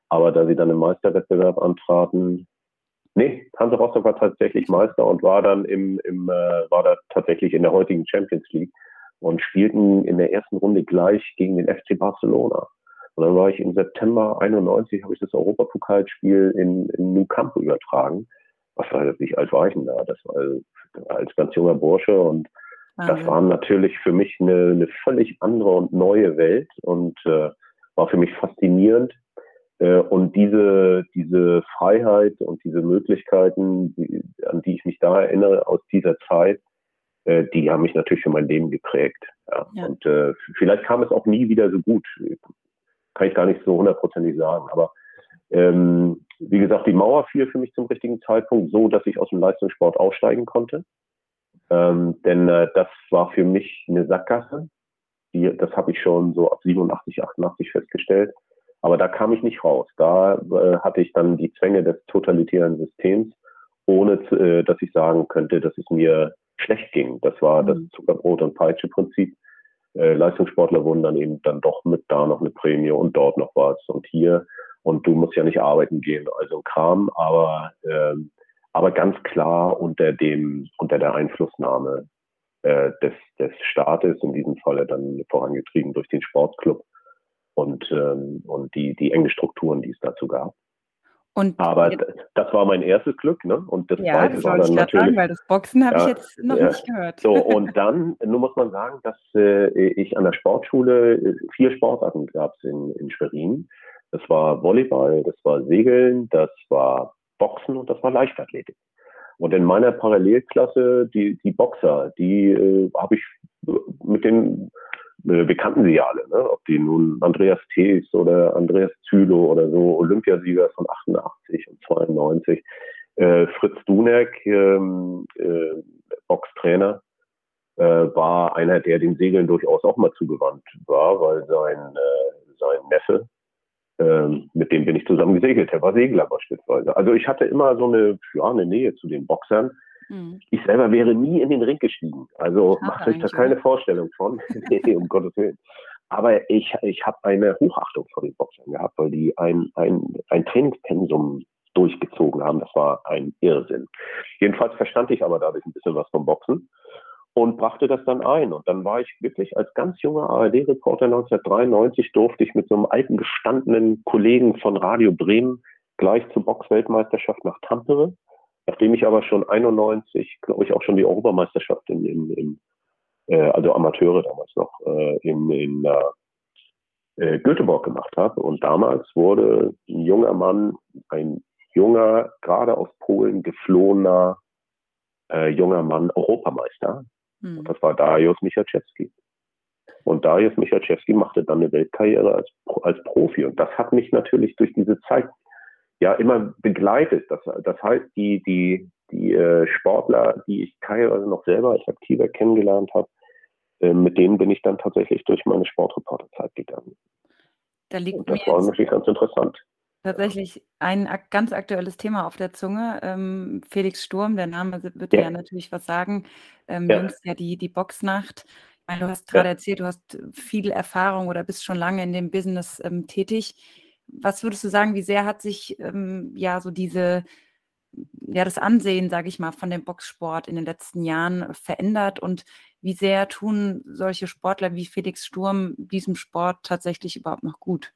Aber da sie dann im Meisterwettbewerb antraten, nee, Hansa Rostock war tatsächlich Meister und war dann im, im äh, war da tatsächlich in der heutigen Champions League und spielten in der ersten Runde gleich gegen den FC Barcelona. Und dann war ich im September 91, habe ich das Europapokalspiel in, in Nou Camp übertragen. Was war, wie alt war ich denn da? Das war als ganz junger Bursche und ah, das war natürlich für mich eine, eine völlig andere und neue Welt und äh, war für mich faszinierend. Äh, und diese, diese Freiheit und diese Möglichkeiten, die, an die ich mich da erinnere aus dieser Zeit, äh, die haben mich natürlich für mein Leben geprägt. Ja. ja. Und äh, vielleicht kam es auch nie wieder so gut. Kann ich gar nicht so hundertprozentig sagen. Aber ähm, wie gesagt, die Mauer fiel für mich zum richtigen Zeitpunkt so, dass ich aus dem Leistungssport aussteigen konnte. Ähm, denn äh, das war für mich eine Sackgasse. Die, das habe ich schon so ab 87, 88 festgestellt. Aber da kam ich nicht raus. Da äh, hatte ich dann die Zwänge des totalitären Systems, ohne äh, dass ich sagen könnte, dass es mir schlecht ging. Das war mhm. das Zuckerbrot- und Peitsche-Prinzip. Äh, Leistungssportler wurden dann eben dann doch mit da noch eine Prämie und dort noch was und hier. Und du musst ja nicht arbeiten gehen, also Kram, aber, ähm, aber ganz klar unter dem, unter der Einflussnahme äh, des, des Staates, in diesem Falle dann vorangetrieben durch den Sportclub und, ähm, und die, die enge Strukturen, die es dazu gab. Und Aber das war mein erstes Glück, ne? Und das
ja, zweite das war dann natürlich. Sagen, weil das Boxen habe ja, ich jetzt noch ja. nicht gehört.
So, <laughs> und dann, nur muss man sagen, dass äh, ich an der Sportschule äh, vier Sportarten gab in, in Schwerin. Das war Volleyball, das war Segeln, das war Boxen und das war Leichtathletik. Und in meiner Parallelklasse, die, die Boxer, die äh, habe ich mit den äh, wir kannten sie ja alle, ne? ob die nun Andreas Thees oder Andreas Zülow oder so, Olympiasieger von 88 und 92, äh, Fritz Dunek, ähm, äh, Boxtrainer, äh, war einer, der den Segeln durchaus auch mal zugewandt war, weil sein, äh, sein Neffe, ähm, mit dem bin ich zusammen gesegelt, der war Segler beispielsweise. Also ich hatte immer so eine, ja, eine Nähe zu den Boxern. Mhm. Ich selber wäre nie in den Ring gestiegen. Also macht euch da keine Vorstellung von. <laughs> um Gottes Willen. Aber ich, ich habe eine Hochachtung vor den Boxern gehabt, weil die ein, ein, ein Trainingspensum durchgezogen haben. Das war ein Irrsinn. Jedenfalls verstand ich aber dadurch ein bisschen was vom Boxen und brachte das dann ein. Und dann war ich wirklich als ganz junger ARD-Reporter 1993 durfte ich mit so einem alten gestandenen Kollegen von Radio Bremen gleich zur Boxweltmeisterschaft nach Tampere Nachdem ich aber schon 91, glaube ich, auch schon die Europameisterschaft in, in, in äh, also Amateure damals noch, äh, in, in äh, Göteborg gemacht habe. Und damals wurde ein junger Mann, ein junger, gerade aus Polen geflohener äh, junger Mann Europameister. Hm. Und das war Darius Michaczewski. Und Darius Michaczewski machte dann eine Weltkarriere als, als Profi. Und das hat mich natürlich durch diese Zeit ja immer begleitet. Das, das heißt, die, die, die äh, Sportler, die ich teilweise noch selber als Aktiver kennengelernt habe, äh, mit denen bin ich dann tatsächlich durch meine Sportreporterzeit gegangen.
Da liegt
Und das war natürlich ganz interessant.
Tatsächlich ein ganz aktuelles Thema auf der Zunge. Ähm, Felix Sturm, der Name wird ja, ja natürlich was sagen. Ähm, ja. Jüngst ja die, die Boxnacht. Ich meine, du hast gerade ja. erzählt, du hast viel Erfahrung oder bist schon lange in dem Business ähm, tätig was würdest du sagen, wie sehr hat sich ähm, ja so diese, ja, das Ansehen, sage ich mal, von dem Boxsport in den letzten Jahren verändert und wie sehr tun solche Sportler wie Felix Sturm diesem Sport tatsächlich überhaupt noch gut?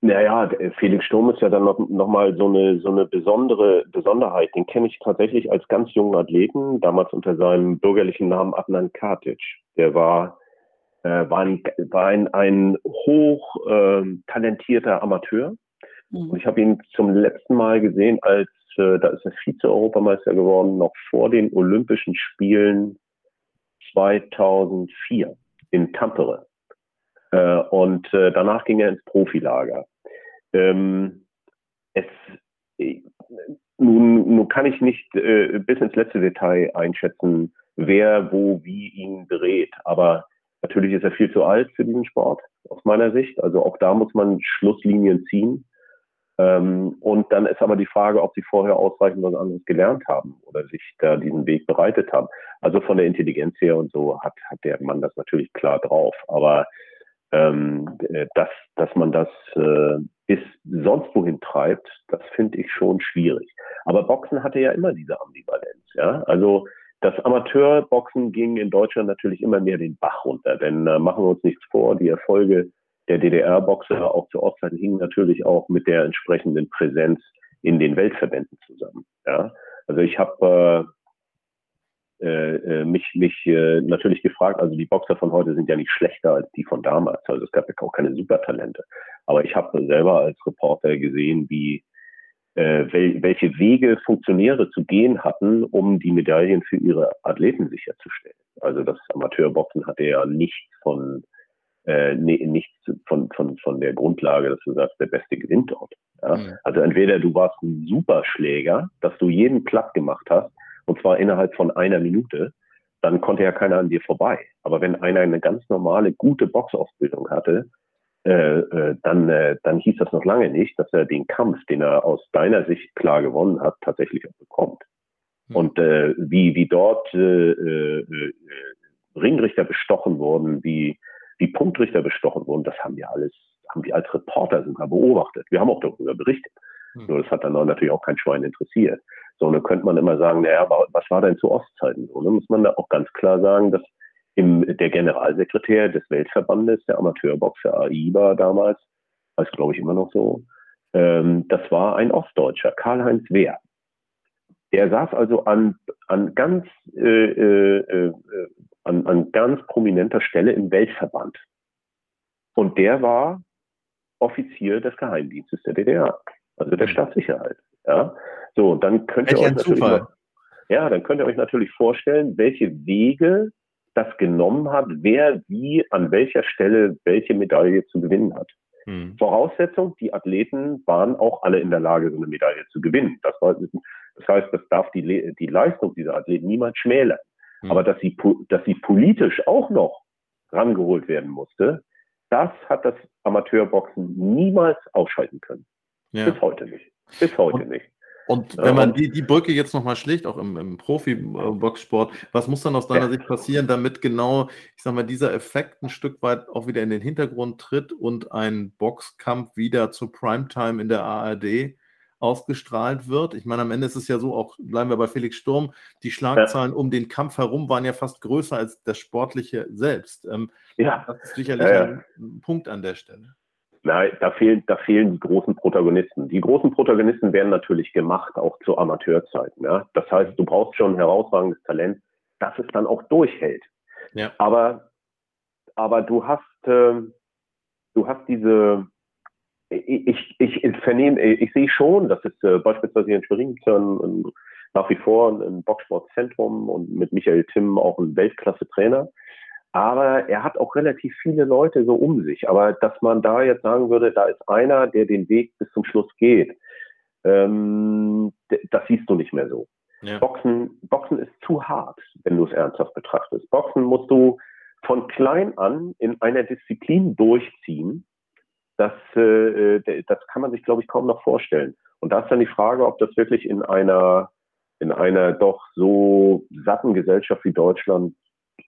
Naja, Felix Sturm ist ja dann noch, noch mal so eine, so eine besondere Besonderheit. Den kenne ich tatsächlich als ganz jungen Athleten, damals unter seinem bürgerlichen Namen Adnan Katic. Der war äh, war ein, war ein, ein hoch äh, talentierter Amateur. Mhm. Und ich habe ihn zum letzten Mal gesehen, als äh, da ist er Vize-Europameister geworden, noch vor den Olympischen Spielen 2004 in Tampere. Äh, und äh, danach ging er ins Profilager. Ähm, es, äh, nun, nun kann ich nicht äh, bis ins letzte Detail einschätzen, wer wo wie ihn berät, aber Natürlich ist er viel zu alt für diesen Sport, aus meiner Sicht. Also auch da muss man Schlusslinien ziehen. Ähm, und dann ist aber die Frage, ob sie vorher ausreichend was anderes gelernt haben oder sich da diesen Weg bereitet haben. Also von der Intelligenz her und so hat, hat der Mann das natürlich klar drauf. Aber ähm, äh, dass, dass man das äh, bis sonst wohin treibt, das finde ich schon schwierig. Aber Boxen hatte ja immer diese Ambivalenz. Ja? Also das Amateurboxen ging in Deutschland natürlich immer mehr den Bach runter, denn äh, machen wir uns nichts vor, die Erfolge der DDR-Boxer auch zu Ostzeiten hingen natürlich auch mit der entsprechenden Präsenz in den Weltverbänden zusammen. Ja? Also ich habe äh, äh, mich, mich äh, natürlich gefragt, also die Boxer von heute sind ja nicht schlechter als die von damals, also es gab ja auch keine Supertalente. Aber ich habe selber als Reporter gesehen, wie äh, wel, welche Wege Funktionäre zu gehen hatten, um die Medaillen für ihre Athleten sicherzustellen. Also das Amateurboxen hatte ja nichts von äh, nee, nichts von, von, von der Grundlage, dass du sagst, der Beste gewinnt dort. Ja? Mhm. Also entweder du warst ein Superschläger, dass du jeden platt gemacht hast, und zwar innerhalb von einer Minute, dann konnte ja keiner an dir vorbei. Aber wenn einer eine ganz normale, gute Boxausbildung hatte, äh, äh, dann, äh, dann hieß das noch lange nicht, dass er den Kampf, den er aus deiner Sicht klar gewonnen hat, tatsächlich auch bekommt. Mhm. Und äh, wie, wie dort äh, äh, äh, Ringrichter bestochen wurden, wie, wie Punktrichter bestochen wurden, das haben wir alles, haben wir als Reporter sogar beobachtet. Wir haben auch darüber berichtet. Mhm. Nur das hat dann natürlich auch kein Schwein interessiert. So, und dann könnte man immer sagen, naja, was war denn zu Ostzeiten so? Dann muss man da auch ganz klar sagen, dass im, der Generalsekretär des Weltverbandes, der Amateurboxer AIBA damals, das glaube ich immer noch so, ähm, das war ein Ostdeutscher, Karl-Heinz Wehr. Der saß also an, an ganz äh, äh, äh, an, an ganz prominenter Stelle im Weltverband. Und der war Offizier des Geheimdienstes der DDR, also der mhm. Staatssicherheit. Ja, so dann könnt ihr euch natürlich ja, dann könnt ihr euch natürlich vorstellen, welche Wege das genommen hat, wer wie an welcher Stelle welche Medaille zu gewinnen hat. Hm. Voraussetzung, die Athleten waren auch alle in der Lage, so eine Medaille zu gewinnen. Das, war, das heißt, das darf die, die Leistung dieser Athleten niemals schmälern. Hm. Aber dass sie, dass sie politisch auch noch rangeholt werden musste, das hat das Amateurboxen niemals ausschalten können. Ja. Bis heute nicht. Bis heute
Und
nicht.
Und wenn man die, die Brücke jetzt nochmal schlägt, auch im, im Profi-Boxsport, was muss dann aus deiner. Sicht passieren, damit genau, ich sag mal, dieser Effekt ein Stück weit auch wieder in den Hintergrund tritt und ein Boxkampf wieder zur Primetime in der ARD ausgestrahlt wird? Ich meine, am Ende ist es ja so, auch bleiben wir bei Felix Sturm, die Schlagzahlen ja. um den Kampf herum waren ja fast größer als das Sportliche selbst. Ähm, ja. Das ist sicherlich ja, ein Punkt an der Stelle.
Nein, da fehlen, da fehlen die großen Protagonisten. Die großen Protagonisten werden natürlich gemacht, auch zu Amateurzeiten. Ja? Das heißt, du brauchst schon ein herausragendes Talent, das es dann auch durchhält. Ja. Aber, aber du hast, äh, du hast diese, ich, ich, ich vernehme, ich sehe schon, dass es äh, beispielsweise hier in Schwerin nach wie vor ein Boxsportzentrum und mit Michael Timm auch ein Weltklasse-Trainer. Aber er hat auch relativ viele Leute so um sich. Aber dass man da jetzt sagen würde, da ist einer, der den Weg bis zum Schluss geht, ähm, das siehst du nicht mehr so. Ja. Boxen, Boxen ist zu hart, wenn du es ernsthaft betrachtest. Boxen musst du von klein an in einer Disziplin durchziehen. Das, äh, das kann man sich, glaube ich, kaum noch vorstellen. Und da ist dann die Frage, ob das wirklich in einer, in einer doch so satten Gesellschaft wie Deutschland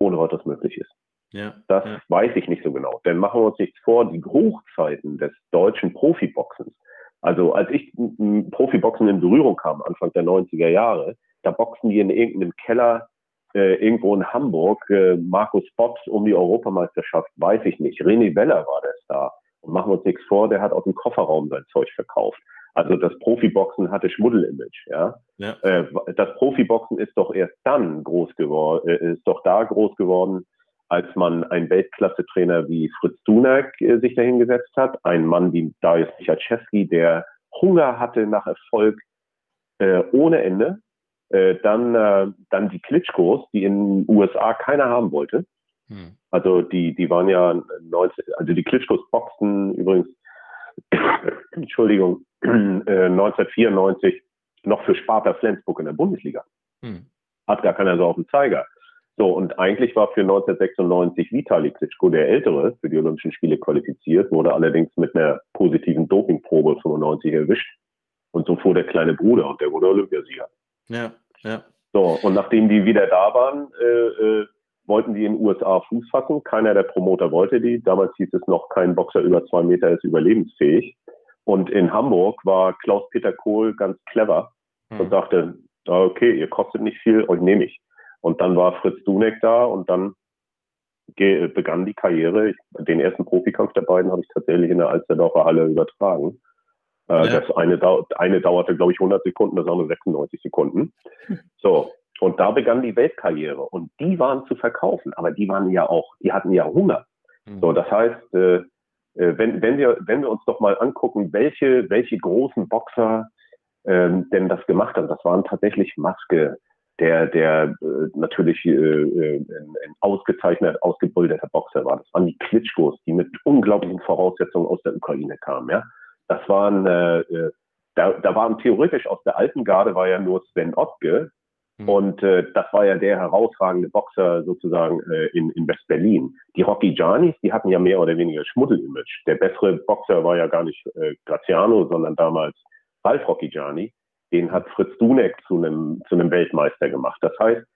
ohne weiteres möglich ist. Ja, das ja. weiß ich nicht so genau. Denn machen wir uns nichts vor, die Hochzeiten des deutschen Profiboxens, also als ich mit Profiboxen in Berührung kam, Anfang der 90er Jahre, da boxen die in irgendeinem Keller äh, irgendwo in Hamburg, äh, Markus Bott um die Europameisterschaft, weiß ich nicht. René Weller war der Star. Und machen wir uns nichts vor, der hat aus dem Kofferraum sein Zeug verkauft. Also das Profiboxen hatte Schmuddelimage, ja. ja. Äh, das Profiboxen ist doch erst dann groß geworden, äh, ist doch da groß geworden, als man einen Weltklasse-Trainer wie Fritz Dunak äh, sich dahingesetzt hat, ein Mann wie Darius Michalczewski, der Hunger hatte nach Erfolg äh, ohne Ende, äh, dann, äh, dann die Klitschkos, die in den USA keiner haben wollte. Hm. Also die, die waren ja 19, also die Klitschkos boxten übrigens, <coughs> Entschuldigung, 1994 <clears throat> äh, noch für Sparta Flensburg in der Bundesliga. Hm. Hat gar keiner so auf dem Zeiger. So, und eigentlich war für 1996 Vitali Klitschko der Ältere für die Olympischen Spiele qualifiziert, wurde allerdings mit einer positiven Dopingprobe 95 erwischt. Und so fuhr der kleine Bruder und der wurde Olympiasieger. Ja, ja. So, und nachdem die wieder da waren, äh, äh, wollten die in den USA Fuß fassen. Keiner der Promoter wollte die. Damals hieß es noch, kein Boxer über zwei Meter ist überlebensfähig. Und in Hamburg war Klaus-Peter Kohl ganz clever hm. und sagte, okay, ihr kostet nicht viel, euch nehme ich. Und dann war Fritz Dunek da und dann begann die Karriere. Ich, den ersten Profikampf der beiden habe ich tatsächlich in der Alsterdorfer Halle übertragen. Äh, ja. Das eine, eine dauerte, glaube ich, 100 Sekunden, das andere 96 Sekunden. <laughs> So. Und da begann die Weltkarriere. Und die waren zu verkaufen, aber die waren ja auch, die hatten ja Hunger. Mhm. So, das heißt, äh, wenn, wenn, wir, wenn wir uns doch mal angucken, welche, welche großen Boxer ähm, denn das gemacht hat. Das waren tatsächlich Maske, der, der äh, natürlich äh, äh, ein, ein ausgezeichnet, ausgebildeter Boxer war. Das waren die Klitschkos, die mit unglaublichen Voraussetzungen aus der Ukraine kamen. Ja? Das waren, äh, äh, da, da waren theoretisch aus der alten Garde war ja nur Sven Ottke, mhm. und äh, das war ja der herausragende Boxer sozusagen äh, in, in West-Berlin. Die Rocky Giannis, die hatten ja mehr oder weniger Schmuddel-Image. Der bessere Boxer war ja gar nicht äh, Graziano, sondern damals Ralf Rocky Gianni den hat Fritz Dunek zu einem, zu einem Weltmeister gemacht. Das heißt,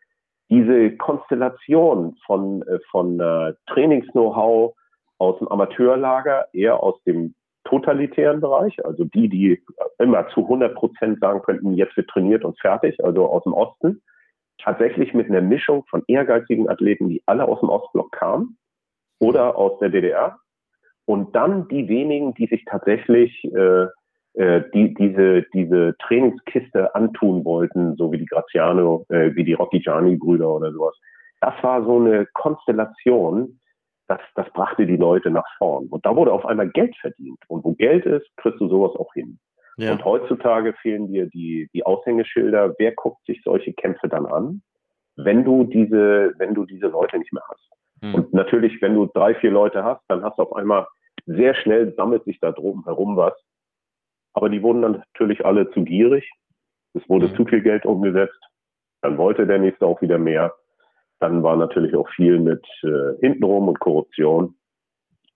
diese Konstellation von, äh, von äh, Trainings-Know-how aus dem Amateurlager, eher aus dem totalitären Bereich, also die, die immer zu 100 Prozent sagen könnten, jetzt wird trainiert und fertig, also aus dem Osten, tatsächlich mit einer Mischung von ehrgeizigen Athleten, die alle aus dem Ostblock kamen oder aus der DDR und dann die wenigen, die sich tatsächlich äh, äh, die, diese, diese Trainingskiste antun wollten, so wie die Graziano, äh, wie die Rocky Gianni-Brüder oder sowas. Das war so eine Konstellation, das, das brachte die Leute nach vorn. Und da wurde auf einmal Geld verdient. Und wo Geld ist, kriegst du sowas auch hin. Ja. Und heutzutage fehlen dir die, die Aushängeschilder. Wer guckt sich solche Kämpfe dann an, wenn du diese, wenn du diese Leute nicht mehr hast? Hm. Und natürlich, wenn du drei, vier Leute hast, dann hast du auf einmal sehr schnell sammelt sich da drum herum was, aber die wurden dann natürlich alle zu gierig. Es wurde mhm. zu viel Geld umgesetzt. Dann wollte der nächste auch wieder mehr. Dann war natürlich auch viel mit äh, hintenrum und Korruption.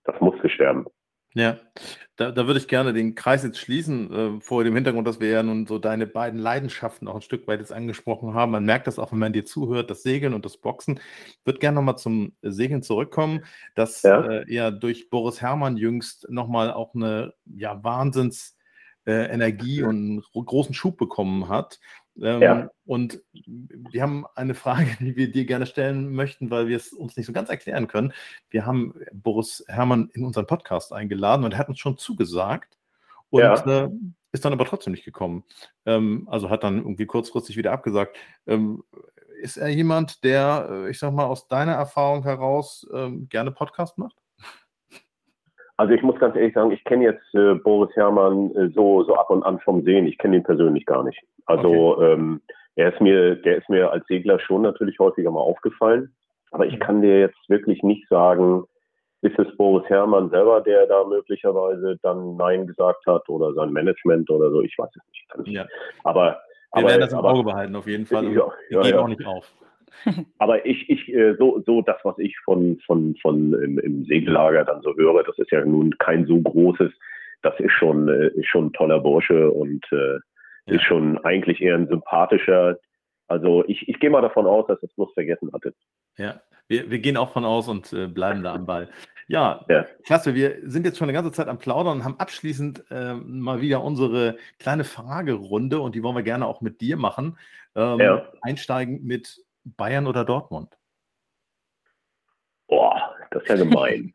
Das musste sterben.
Ja, da, da würde ich gerne den Kreis jetzt schließen, äh, vor dem Hintergrund, dass wir ja nun so deine beiden Leidenschaften auch ein Stück weit jetzt angesprochen haben. Man merkt das auch, wenn man dir zuhört, das Segeln und das Boxen. Ich würde gerne nochmal zum Segeln zurückkommen, dass ja. Äh, ja durch Boris Herrmann jüngst nochmal auch eine ja, Wahnsinns- äh, Energie und einen großen Schub bekommen hat. Ähm, ja. Und wir haben eine Frage, die wir dir gerne stellen möchten, weil wir es uns nicht so ganz erklären können. Wir haben Boris Herrmann in unseren Podcast eingeladen und er hat uns schon zugesagt und ja. äh, ist dann aber trotzdem nicht gekommen. Ähm, also hat dann irgendwie kurzfristig wieder abgesagt. Ähm, ist er jemand, der, äh, ich sag mal, aus deiner Erfahrung heraus ähm, gerne Podcast macht?
Also ich muss ganz ehrlich sagen, ich kenne jetzt äh, Boris Herrmann äh, so, so ab und an vom Sehen. Ich kenne ihn persönlich gar nicht. Also okay. ähm, er ist mir, der ist mir als Segler schon natürlich häufiger mal aufgefallen. Aber ich mhm. kann dir jetzt wirklich nicht sagen, ist es Boris Herrmann selber, der da möglicherweise dann Nein gesagt hat oder sein Management oder so. Ich weiß es nicht. Ja. Aber
wir
aber,
werden das im Auge behalten auf jeden Fall.
Ja,
ja,
ja, auch nicht auf. <laughs> Aber ich, ich, äh, so, so das, was ich von, von, von im, im Segellager dann so höre, das ist ja nun kein so großes, das ist schon, äh, ist schon ein toller Bursche und äh, ist schon eigentlich eher ein sympathischer. Also ich, ich gehe mal davon aus, dass es bloß vergessen hatte.
Ja, wir, wir gehen auch von aus und äh, bleiben da am Ball. Ja, ja, klasse. Wir sind jetzt schon eine ganze Zeit am Plaudern und haben abschließend äh, mal wieder unsere kleine Fragerunde und die wollen wir gerne auch mit dir machen. Ähm, ja. Einsteigen mit Bayern oder Dortmund?
Boah, das ist ja gemein.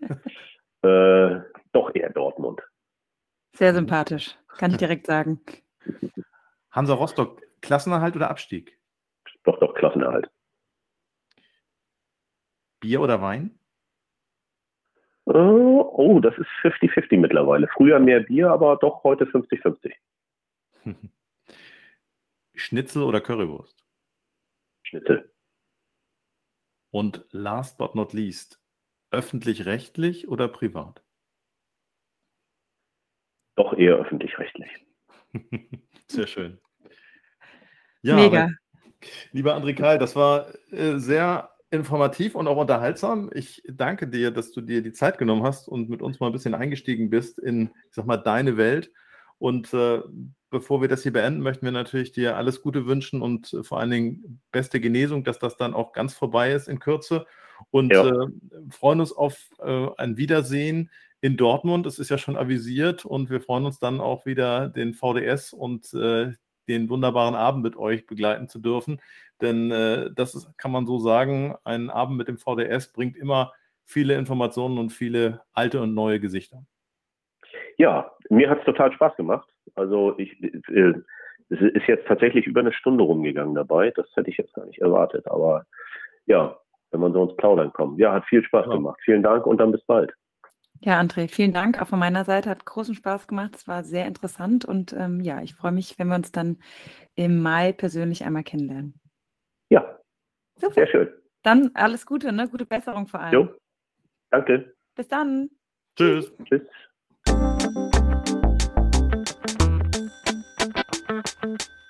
<laughs> äh, doch eher Dortmund.
Sehr sympathisch, kann ich direkt sagen.
Hansa Rostock, Klassenerhalt oder Abstieg?
Doch, doch, Klassenerhalt.
Bier oder Wein?
Uh, oh, das ist 50-50 mittlerweile. Früher mehr Bier, aber doch heute 50-50. <laughs>
Schnitzel oder Currywurst?
Schnitzel.
Und last but not least, öffentlich-rechtlich oder privat?
Doch eher öffentlich-rechtlich. <laughs>
Sehr schön. Ja,
Mega.
lieber André Karl, das war äh, sehr informativ und auch unterhaltsam. Ich danke dir, dass du dir die Zeit genommen hast und mit uns mal ein bisschen eingestiegen bist in, ich sag mal, deine Welt. Und äh, bevor wir das hier beenden, möchten wir natürlich dir alles Gute wünschen und äh, vor allen Dingen beste Genesung, dass das dann auch ganz vorbei ist in Kürze. Und ja. äh, freuen uns auf äh, ein Wiedersehen in Dortmund. Es ist ja schon avisiert und wir freuen uns dann auch wieder den VDS und äh, den wunderbaren Abend mit euch begleiten zu dürfen. Denn äh, das ist, kann man so sagen, ein Abend mit dem VDS bringt immer viele Informationen und viele alte und neue Gesichter.
Ja, mir hat es total Spaß gemacht. Also ich, äh, es ist jetzt tatsächlich über eine Stunde rumgegangen dabei. Das hätte ich jetzt gar nicht erwartet. Aber ja, wenn man so ins Plaudern kommt. Ja, hat viel Spaß ja. gemacht. Vielen Dank und dann bis bald.
Ja, André, vielen Dank auch von meiner Seite. Hat großen Spaß gemacht. Es war sehr interessant und ähm, ja, ich freue mich, wenn wir uns dann im Mai persönlich einmal kennenlernen.
Ja, Super. sehr schön.
Dann alles Gute, ne? Gute Besserung vor allem. Jo,
danke.
Bis dann.
Tschüss.
Tschüss. Thank you.